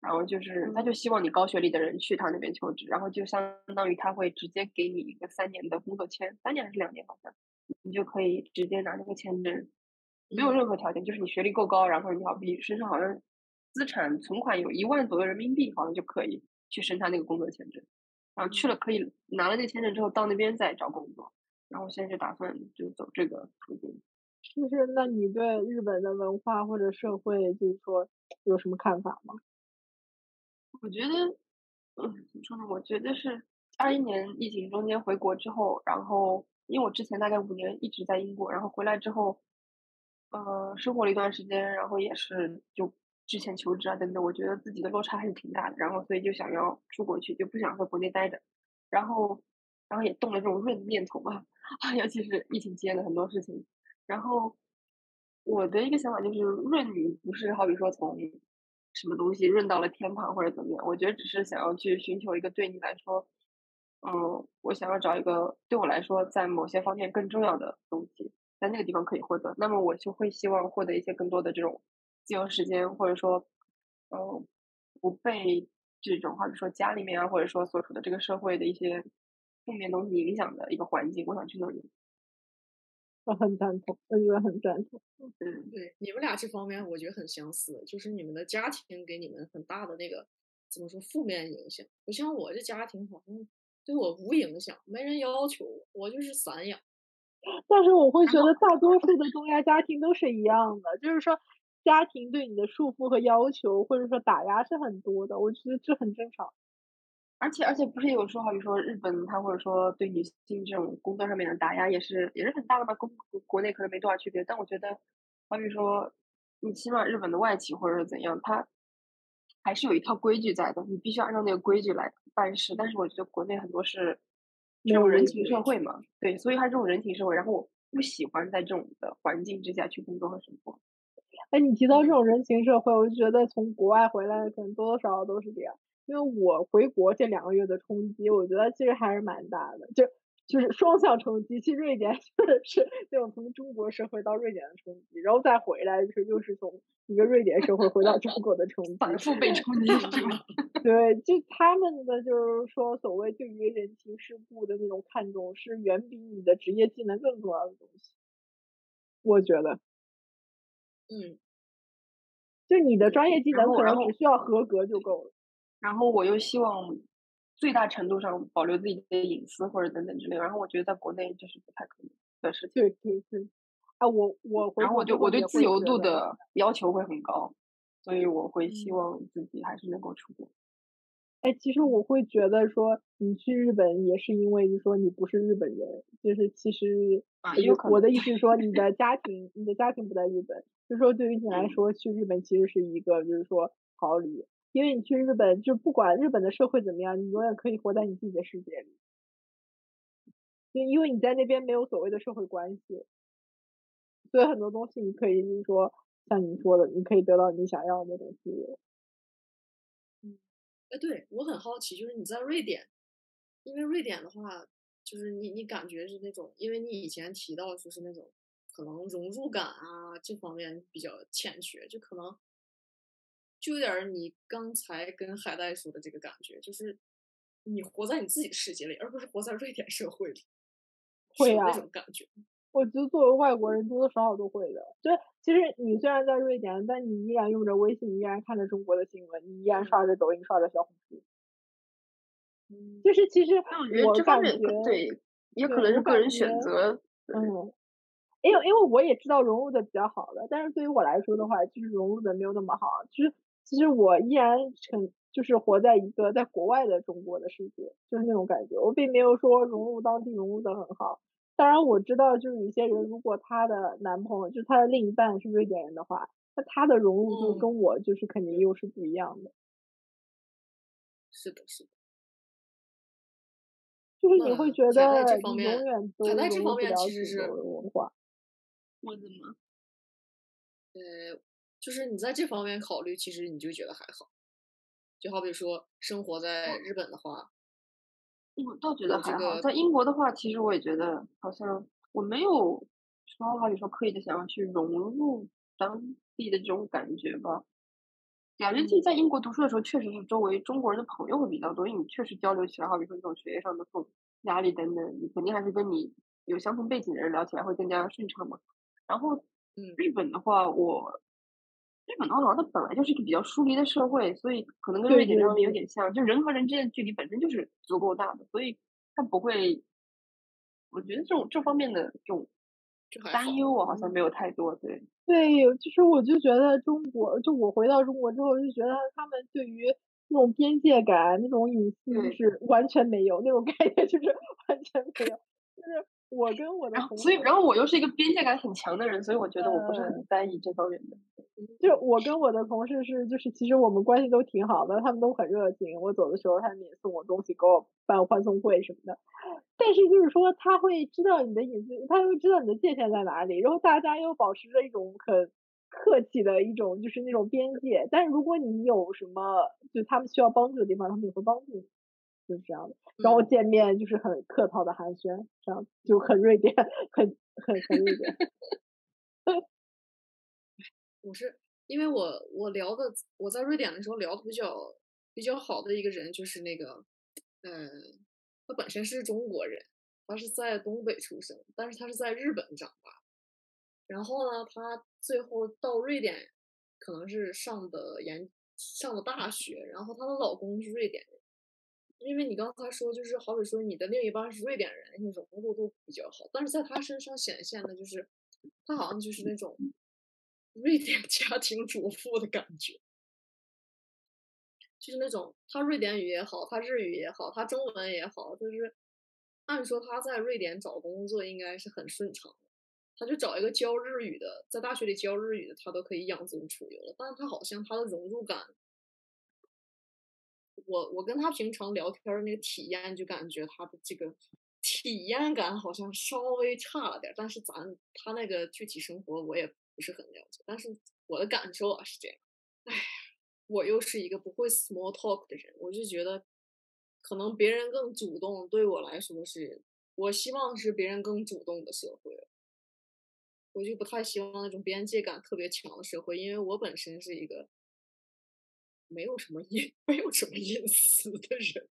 然后就是他就希望你高学历的人去他那边求职，然后就相当于他会直接给你一个三年的工作签，三年还是两年好像，你就可以直接拿那个签证，没有任何条件，就是你学历够高，然后你好比身上好像。资产存款有一万左右人民币，好像就可以去申他那个工作签证。然后去了可以拿了那签证之后，到那边再找工作。然后现在就打算就走这个途径。就是那你对日本的文化或者社会，就是说有什么看法吗？我觉得，嗯，怎么说呢？我觉得是二一年疫情中间回国之后，然后因为我之前大概五年一直在英国，然后回来之后，呃，生活了一段时间，然后也是就。之前求职啊等等，我觉得自己的落差还是挺大的，然后所以就想要出国去，就不想在国内待着，然后，然后也动了这种润念头嘛，尤其是疫情期间的很多事情，然后我的一个想法就是润你不是好比说从什么东西润到了天堂或者怎么样，我觉得只是想要去寻求一个对你来说，嗯，我想要找一个对我来说在某些方面更重要的东西，在那个地方可以获得，那么我就会希望获得一些更多的这种。自由时间，或者说，嗯，不被这种或者说家里面啊，或者说所处的这个社会的一些负面东西影响的一个环境，我想去那里。我很赞同，我觉得很赞同。嗯，对，你们俩这方面我觉得很相似，就是你们的家庭给你们很大的那个怎么说负面影响。不像我这家庭，好像对我无影响，没人要求我，我就是散养。但是我会觉得大多数的东亚家庭都是一样的，就是说家庭对你的束缚和要求，或者说打压是很多的，我觉得这很正常。而且而且不是有说，好比说日本，他或者说对女性这种工作上面的打压也是也是很大的吧，跟国内可能没多少区别。但我觉得，好比说，你起码日本的外企或者是怎样，他还是有一套规矩在的，你必须按照那个规矩来办事。但是我觉得国内很多是这种人情社会嘛，对，所以他这种人情社会，然后我不喜欢在这种的环境之下去工作和生活。哎，你提到这种人情社会，我就觉得从国外回来可能多多少少都是这样。因为我回国这两个月的冲击，我觉得其实还是蛮大的，就就是双向冲击。去瑞典 就是那种从中国社会到瑞典的冲击，然后再回来就是又是从一个瑞典社会回到中国的冲击，反复被 冲击？对，就他们的就是说，所谓对于人情世故的那种看重，是远比你的职业技能更重要的东西。我觉得，嗯，就你的专业技能可能只需要合格就够了。然后我又希望最大程度上保留自己的隐私或者等等之类，然后我觉得在国内这是不太可能的事情。对对对，啊，我我然后我就我对自由度的要求会很高，所以我会希望自己还是能够出国。哎，其实我会觉得说你去日本也是因为就说你不是日本人，就是其实啊，我的意思是说你的家 庭你的家庭不在日本，就是说对于你来说去日本其实是一个就是说逃离。因为你去日本，就不管日本的社会怎么样，你永远可以活在你自己的世界里。就因为你在那边没有所谓的社会关系，所以很多东西你可以就是说，像你说的，你可以得到你想要的东西。嗯，哎，对我很好奇，就是你在瑞典，因为瑞典的话，就是你你感觉是那种，因为你以前提到就是那种可能融入感啊这方面比较欠缺，就可能。就有点你刚才跟海带说的这个感觉，就是你活在你自己的世界里，而不是活在瑞典社会里。会啊，那种感觉。我觉得作为外国人，多多少少都会的。就是其实你虽然在瑞典，但你依然用着微信，依然看着中国的新闻，你依然刷着抖音，刷着小红书。嗯，就是其实我感觉对，也可能是个人选择。嗯。因为因为我也知道融入的比较好的，但是对于我来说的话，就是融入的没有那么好。其实其实我依然很就是活在一个在国外的中国的世界，就是那种感觉。我并没有说融入当地融入的很好。当然我知道，就是有些人如果她的男朋友就是他的另一半是瑞典人的话，那她的融入就跟我就是肯定又是不一样的。是的，是的。就是你会觉得你永远都融入不了中国的文化。我怎么？呃，就是你在这方面考虑，其实你就觉得还好。就好比说，生活在日本的话，我倒觉得还好。在英国的话，其实我也觉得好像我没有说好比说刻意的想要去融入当地的这种感觉吧。感觉自己在英国读书的时候，确实是周围中国人的朋友会比较多，因为你确实交流起来，好比说这种学业上的这种压力等等，你肯定还是跟你有相同背景的人聊起来会更加顺畅嘛。然后，嗯，日本的话，我日本的话，它本来就是一个比较疏离的社会，所以可能跟瑞典这方面有点像，就人和人之间的距离本身就是足够大的，所以它不会。我觉得这种这方面的这种担忧，我好像没有太多。对，对，其实我就觉得中国，就我回到中国之后，就觉得他们对于那种边界感、那种隐私是完全没有，那种概念就是完全没有，就是。我跟我的同所以，然后我又是一个边界感很强的人，所以我觉得我不是很在意这方面的。就我跟我的同事是，就是其实我们关系都挺好的，他们都很热情。我走的时候，他们也送我东西，给我办欢送会什么的。但是就是说，他会知道你的隐私，他会知道你的界限在哪里，然后大家又保持着一种很客气的一种，就是那种边界。但是如果你有什么，就他们需要帮助的地方，他们也会帮助你。就是这样的，然后见面就是很客套的寒暄，这样就很瑞典，很很很瑞典。我是因为我我聊的我在瑞典的时候聊的比较比较好的一个人就是那个，嗯，他本身是中国人，他是在东北出生，但是他是在日本长大，然后呢，他最后到瑞典可能是上的研上的大学，然后她的老公是瑞典人。因为你刚才说，就是好比说你的另一半是瑞典人，你融入度比较好，但是在他身上显现的就是，他好像就是那种瑞典 家庭主妇的感觉，就是那种他瑞典语也好，他日语也好，他中文也好，就是按说他在瑞典找工作应该是很顺畅的，他就找一个教日语的，在大学里教日语的，他都可以养尊处优了，但是他好像他的融入感。我我跟他平常聊天的那个体验，就感觉他的这个体验感好像稍微差了点，但是咱他那个具体生活我也不是很了解，但是我的感受啊是这样。哎，我又是一个不会 small talk 的人，我就觉得可能别人更主动，对我来说是，我希望是别人更主动的社会，我就不太希望那种边界感特别强的社会，因为我本身是一个。没有什么隐，没有什么隐私的人。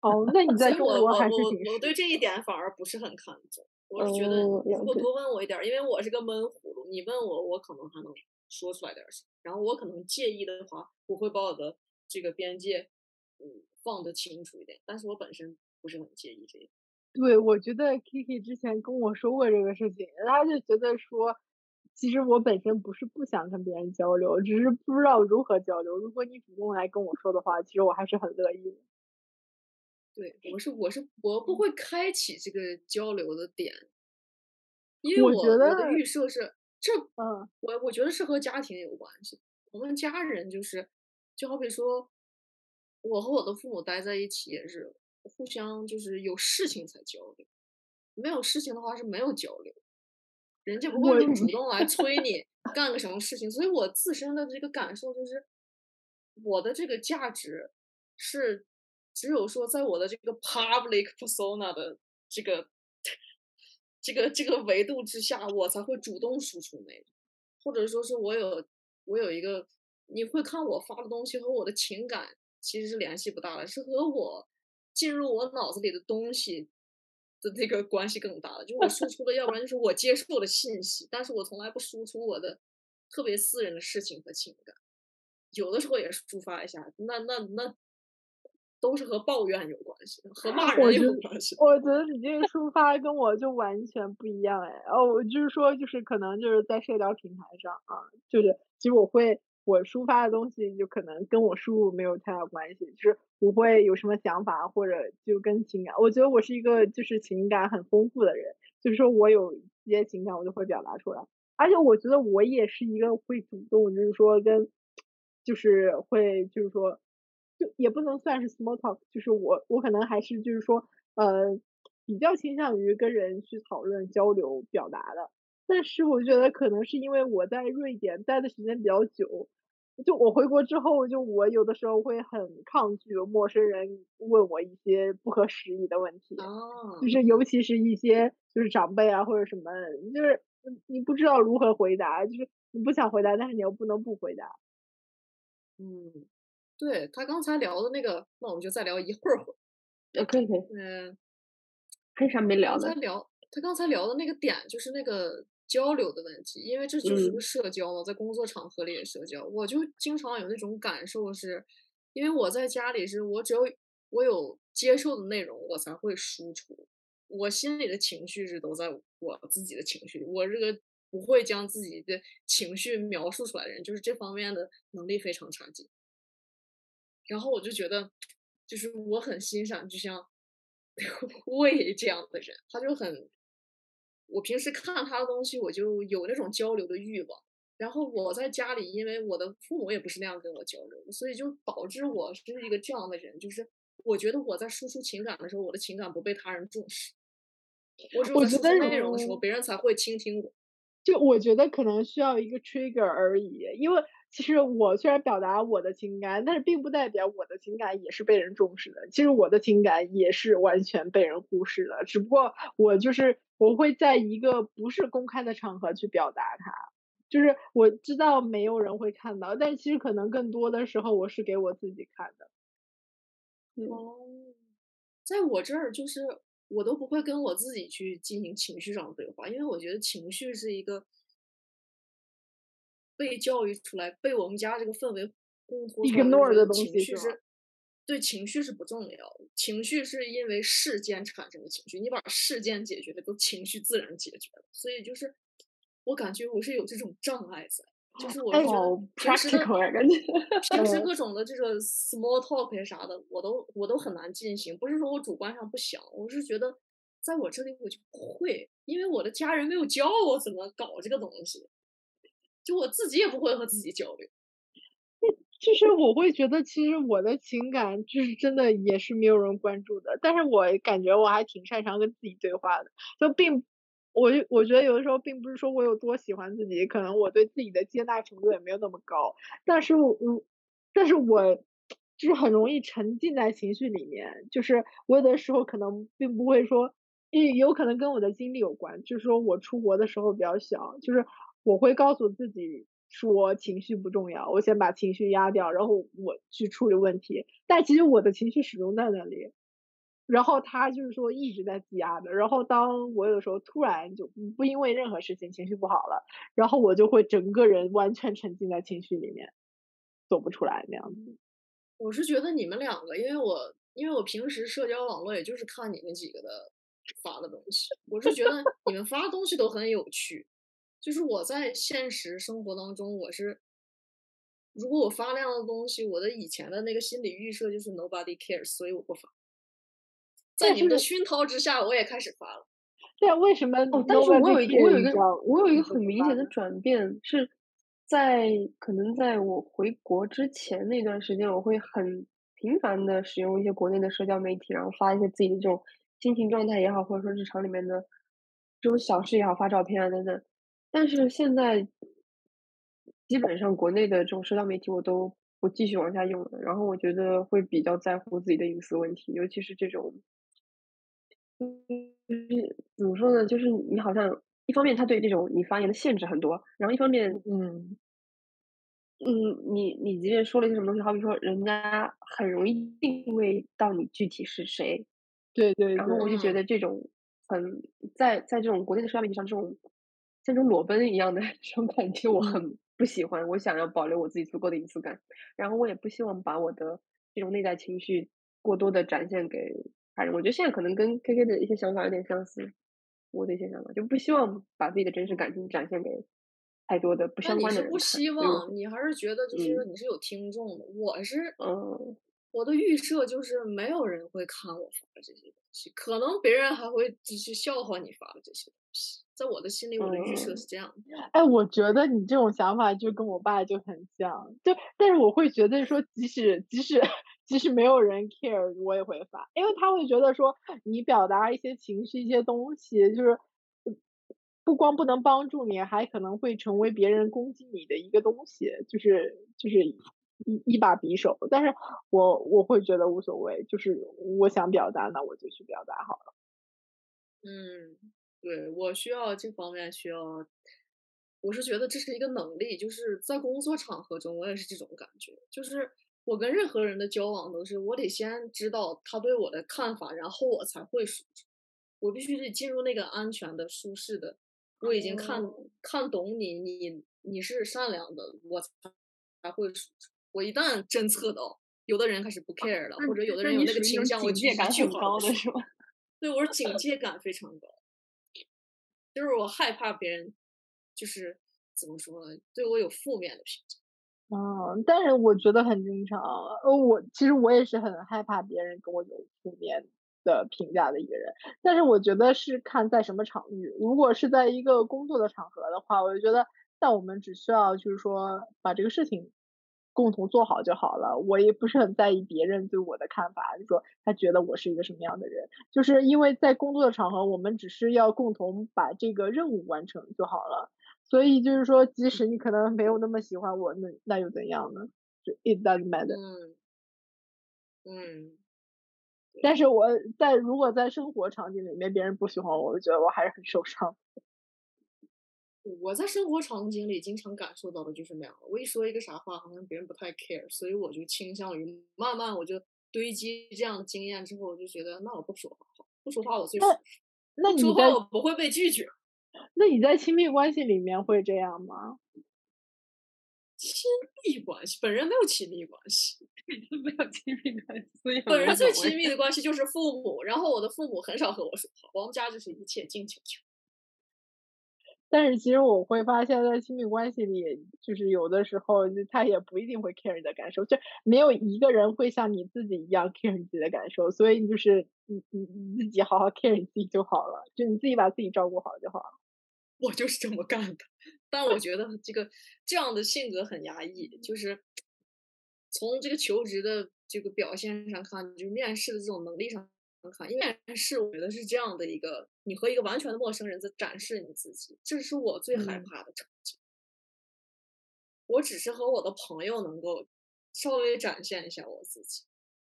哦，那你在中国还是挺……我对这一点反而不是很看重。我是觉得，如果多问我一点，因为我是个闷葫芦，你问我，我可能还能说出来点啥。然后我可能介意的话，我会把我的这个边界，嗯，放得清楚一点。但是我本身不是很介意这个。对，我觉得 Kiki 之前跟我说过这个事情，他就觉得说。其实我本身不是不想跟别人交流，只是不知道如何交流。如果你主动来跟我说的话，其实我还是很乐意的。对，我是我是我不会开启这个交流的点，因为我我的预设是这，嗯，我我觉得是和家庭有关系。我们家人就是，就好比说，我和我的父母待在一起也是互相就是有事情才交流，没有事情的话是没有交流。人家不会主动来催你干个什么事情，所以我自身的这个感受就是，我的这个价值是只有说在我的这个 public persona 的这个这个这个维度之下，我才会主动输出那种，或者说是我有我有一个你会看我发的东西和我的情感其实是联系不大的，是和我进入我脑子里的东西。的这个关系更大了，就我输出的，要不然就是我接受的信息，但是我从来不输出我的特别私人的事情和情感，有的时候也抒发一下，那那那都是和抱怨有关系，和 骂人有关系。我觉得你这个抒发跟我就完全不一样哎，哦，我就是说，就是可能就是在社交平台上啊，就是其实我会。我抒发的东西就可能跟我输入没有太大关系，就是不会有什么想法或者就跟情感。我觉得我是一个就是情感很丰富的人，就是说我有一些情感我就会表达出来，而且我觉得我也是一个会主动，就是说跟就是会就是说就也不能算是 small talk，就是我我可能还是就是说呃比较倾向于跟人去讨论交流表达的，但是我觉得可能是因为我在瑞典待的时间比较久。就我回国之后，就我有的时候会很抗拒陌生人问我一些不合时宜的问题，就是尤其是一些就是长辈啊或者什么，就是你不知道如何回答，就是你不想回答，但是你又不能不回答。嗯，对他刚才聊的那个，那我们就再聊一会儿会。呃，可以可以。嗯，还有啥没聊的？他聊他刚才聊的那个点，就是那个。交流的问题，因为这就是个社交嘛，在工作场合里也社交，我就经常有那种感受，是因为我在家里是我只有我有接受的内容，我才会输出，我心里的情绪是都在我自己的情绪，我这个不会将自己的情绪描述出来的人，就是这方面的能力非常差劲。然后我就觉得，就是我很欣赏，就像 魏这样的人，他就很。我平时看他的东西，我就有那种交流的欲望。然后我在家里，因为我的父母也不是那样跟我交流，所以就导致我是一个这样的人。就是我觉得我在输出情感的时候，我的情感不被他人重视。我只有输出内容的时候，别人才会倾听我。就我觉得可能需要一个 trigger 而已，因为。其实我虽然表达我的情感，但是并不代表我的情感也是被人重视的。其实我的情感也是完全被人忽视的，只不过我就是我会在一个不是公开的场合去表达它，就是我知道没有人会看到，但其实可能更多的时候我是给我自己看的。哦，在我这儿就是我都不会跟我自己去进行情绪上的对话，因为我觉得情绪是一个。被教育出来，被我们家这个氛围烘托出来的情绪是，对情绪是不重要的，情绪是因为事件产生的情绪，你把事件解决了，都情绪自然解决了。所以就是我感觉我是有这种障碍在，就是我平时的呀，感觉。平时嗯各种的这个 small talk 呀啥的，我都我都很难进行。不是说我主观上不想，我是觉得在我这里我就不会，因为我的家人没有教我怎么搞这个东西，就我自己也不会和自己交流。就是我会觉得，其实我的情感就是真的也是没有人关注的，但是我感觉我还挺擅长跟自己对话的，就并我就我觉得有的时候并不是说我有多喜欢自己，可能我对自己的接纳程度也没有那么高，但是我但是我就是很容易沉浸在情绪里面，就是我有的时候可能并不会说，也有可能跟我的经历有关，就是说我出国的时候比较小，就是我会告诉自己说情绪不重要，我先把情绪压掉，然后我去处理问题。但其实我的情绪始终在那里，然后他就是说一直在积压的。然后当我有时候突然就不因为任何事情情绪不好了，然后我就会整个人完全沉浸在情绪里面，走不出来那样子。我是觉得你们两个，因为我因为我平时社交网络也就是看你们几个的发的东西，我是觉得你们发的东西都很有趣。就是我在现实生活当中，我是如果我发那样的东西，我的以前的那个心理预设就是 nobody cares，所以我不发。在但你们的熏陶之下，我也开始发了。对啊，为什么哦，但是我有一个，我有一个我有一个很明显的转变，是在可能在我回国之前那段时间，我会很频繁的使用一些国内的社交媒体，然后发一些自己的这种心情状态也好，或者说日常里面的这种小事也好，发照片啊等等。但是现在基本上国内的这种社交媒体我都不继续往下用了，然后我觉得会比较在乎自己的隐私问题，尤其是这种。就是怎么说呢？就是你好像一方面他对这种你发言的限制很多，然后一方面，嗯，嗯，你你即便说了一些什么东西，好比说人家很容易定位到你具体是谁，对对然后，我就觉嗯得这种很在在这种国内的社交媒体上，这种像这种裸奔一样的 这种感觉，我嗯很不喜欢。我想要保留我自己足够的隐私感，然后我也不希望把我的这种内在情绪过多的展现给他人。我觉得现在可能跟 K K 的一些想法有点相似，我的一些想法就不希望把自己的真实感情展现给太多的不那相你是不关的人看。希所以我望，你还是觉得就是你是有听众的。我是，嗯，我的预设就是没有人会看我发的这些东西，可能别人还会继续笑话你发的这些东西。在我的心里，我的预设嗯是这样的。哎，我觉得你这种想法就跟我爸就很像，就但是我会觉得说，即使即使即使没有人 care，我也会发，因为他会觉得说你表达一些情绪、一些东西，就是呃不光不能帮助你，还可能会成为别人攻击你的一个东西，就是就是一一把匕首。但是我我会觉得无所谓，就是我想表达，那我就去表达好了。嗯，对，我需要这方面需要，我是觉得这是一个能力，就是在工作场合中，我也是这种感觉，就是我跟任何人的交往都是，我得先知道他对我的看法，然后我才会输出，我必须得进入那个安全的、舒适的，我已经看、看懂你，你你是善良的，我才才会输出。我一旦侦测到有的人开始不 care 了，或者有的人有那个倾向，我警戒感句很高的是吧？对，我是警戒感非常高，就是我害怕别人，就是怎么说呢，对我有负面的评价。嗯，但是我觉得很正常。呃，我其实我也是很害怕别人跟我有负面的评价的一个人。但是我觉得是看在什么场域。如果是在一个工作的场合的话，我就觉得，那我们只需要就是说把这个事情共同做好就好了。我也不是很在意别人对我的看法，就说他觉得我是一个什么样的人。就是因为在工作的场合，我们只是要共同把这个任务完成就好了。所以就是说，即使你可能没有那么喜欢我，那那又怎样呢？就 it doesn't matter。嗯嗯，但是我在如果在生活场景里面别人不喜欢我，我觉得我还是很受伤。我在生活场景里经常感受到的就是那样。我一说一个啥话，好像别人不太 care，所以我就倾向于慢慢我就堆积这样的经验之后，我就觉得那我不说话好，不说话我最舒那那你说话我不会被拒绝。那你在亲密关系里面会这样吗？亲密关系，本人没有亲密关系。没有亲密关系，本人最亲密的关系就是父母，然后我的父母很少和我说话，我们家就是一切静悄悄。但是其实我会发现，在亲密关系里，就是有的时候他也不一定会 care 你的感受，就没有一个人会像你自己一样 care 你自己的感受，所以就是你你你自己好好 care 你自己就好了，就你自己把自己照顾好就好了。我就是这么干的，但我觉得这个这样的性格很压抑，就是从这个求职的这个表现上看，就面试的这种能力上。看，因为面试我觉得是这样的一个，你和一个完全的陌生人在展示你自己，这是我最害怕的场景。我只是和我的朋友能够稍微展现一下我自己，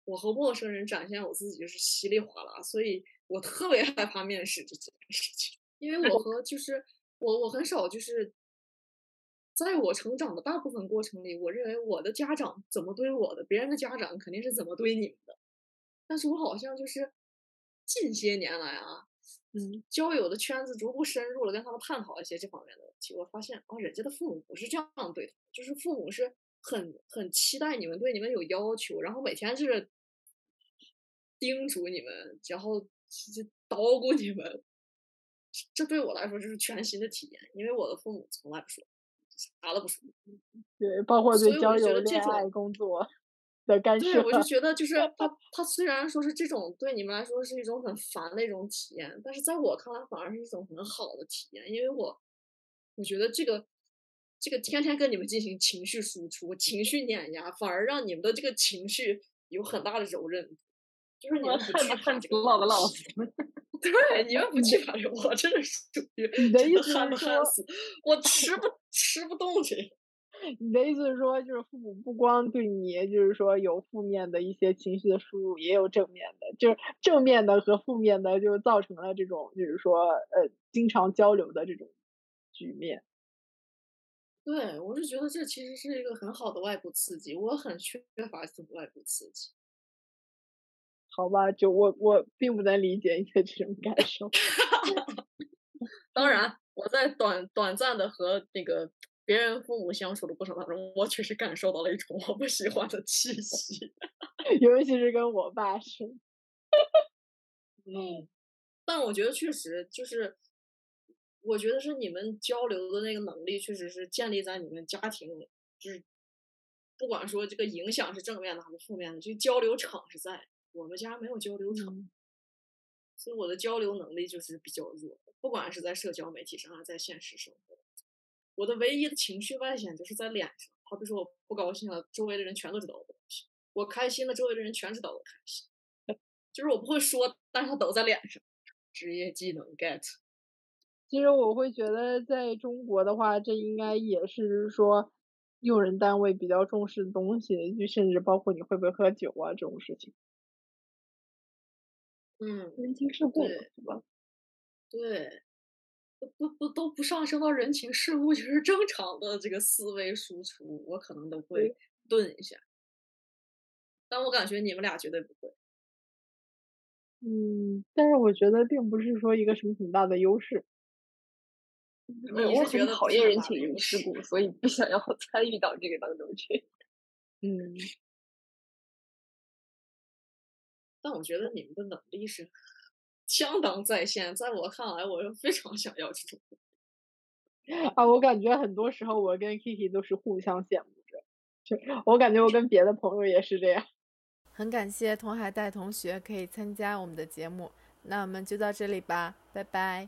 我和陌生人展现我自己就是稀里哗啦，所以我特别害怕面试这件事情。因为我和就是我我很少就是在我成长的大部分过程里，我认为我的家长怎么对我的，别人的家长肯定是怎么对你们的。但是我好像就是近些年来啊，嗯，交友的圈子逐步深入了，跟他们探讨一些这方面的问题。我发现哦，人家的父母不是这样对，就是父母是很很期待你们，对你们有要求，然后每天就是叮嘱你们，然后就叨咕你们。这对我来说就是全新的体验，因为我的父母从来不说，啥都不说。对，包括对交友、恋爱、工作。的干对，我就觉得就是他，他虽然说是这种对你们来说是一种很烦的一种体验，但是在我看来反而是一种很好的体验，因为我我觉得这个这个天天跟你们进行情绪输出、情绪碾压，反而让你们的这个情绪有很大的柔韧度，就是你们不去怕这个老的老对，你们不惧怕这个，我真的是属于你的意思是说，我吃不吃不动这个。你的意思是说，就是父母不光对你，就是说有负面的一些情绪的输入，也有正面的，就是正面的和负面的，就造成了这种，就是说，呃，经常交流的这种局面。对，我是觉得这其实是一个很好的外部刺激，我很缺乏这种外部刺激。好吧，就我我并不能理解你的这种感受。当然，我在短短暂的和那个。别人父母相处的过程当中，我确实感受到了一种我不喜欢的气息，尤其是跟我爸是。嗯，但我觉得确实就是，我觉得是你们交流的那个能力，确实是建立在你们家庭，就是不管说这个影响是正面的还是负面的，这个交流场是在。我们家没有交流场，所以我的交流能力就是比较弱，不管是在社交媒体上还是在现实生活。我的唯一的情绪外显就是在脸上，好比说我不高兴了，周围的人全都知道我不高兴；我开心了，周围的人全知道我开心。就是我不会说，但是他都在脸上。职业技能 get。其实我会觉得，在中国的话，这应该也是说用人单位比较重视的东西，就甚至包括你会不会喝酒啊这种事情。嗯，人情世故是吧？对。不不都不上升到人情世故，就是 正常的这个思维输出，我可能都会顿一下。但我感觉你们俩绝对不会。嗯，但是我觉得并不是说一个什么很大的优势。我很讨厌人情世故，所以不想要参与到这个当中去。嗯。但我觉得你们的能力是。相当在线，在我看来，我是非常想要这种。啊，我感觉很多时候我跟 Kiki 都是互相羡慕着，就我感觉我跟别的朋友也是这样。很感谢童海带同学可以参加我们的节目，那我们就到这里吧，拜拜。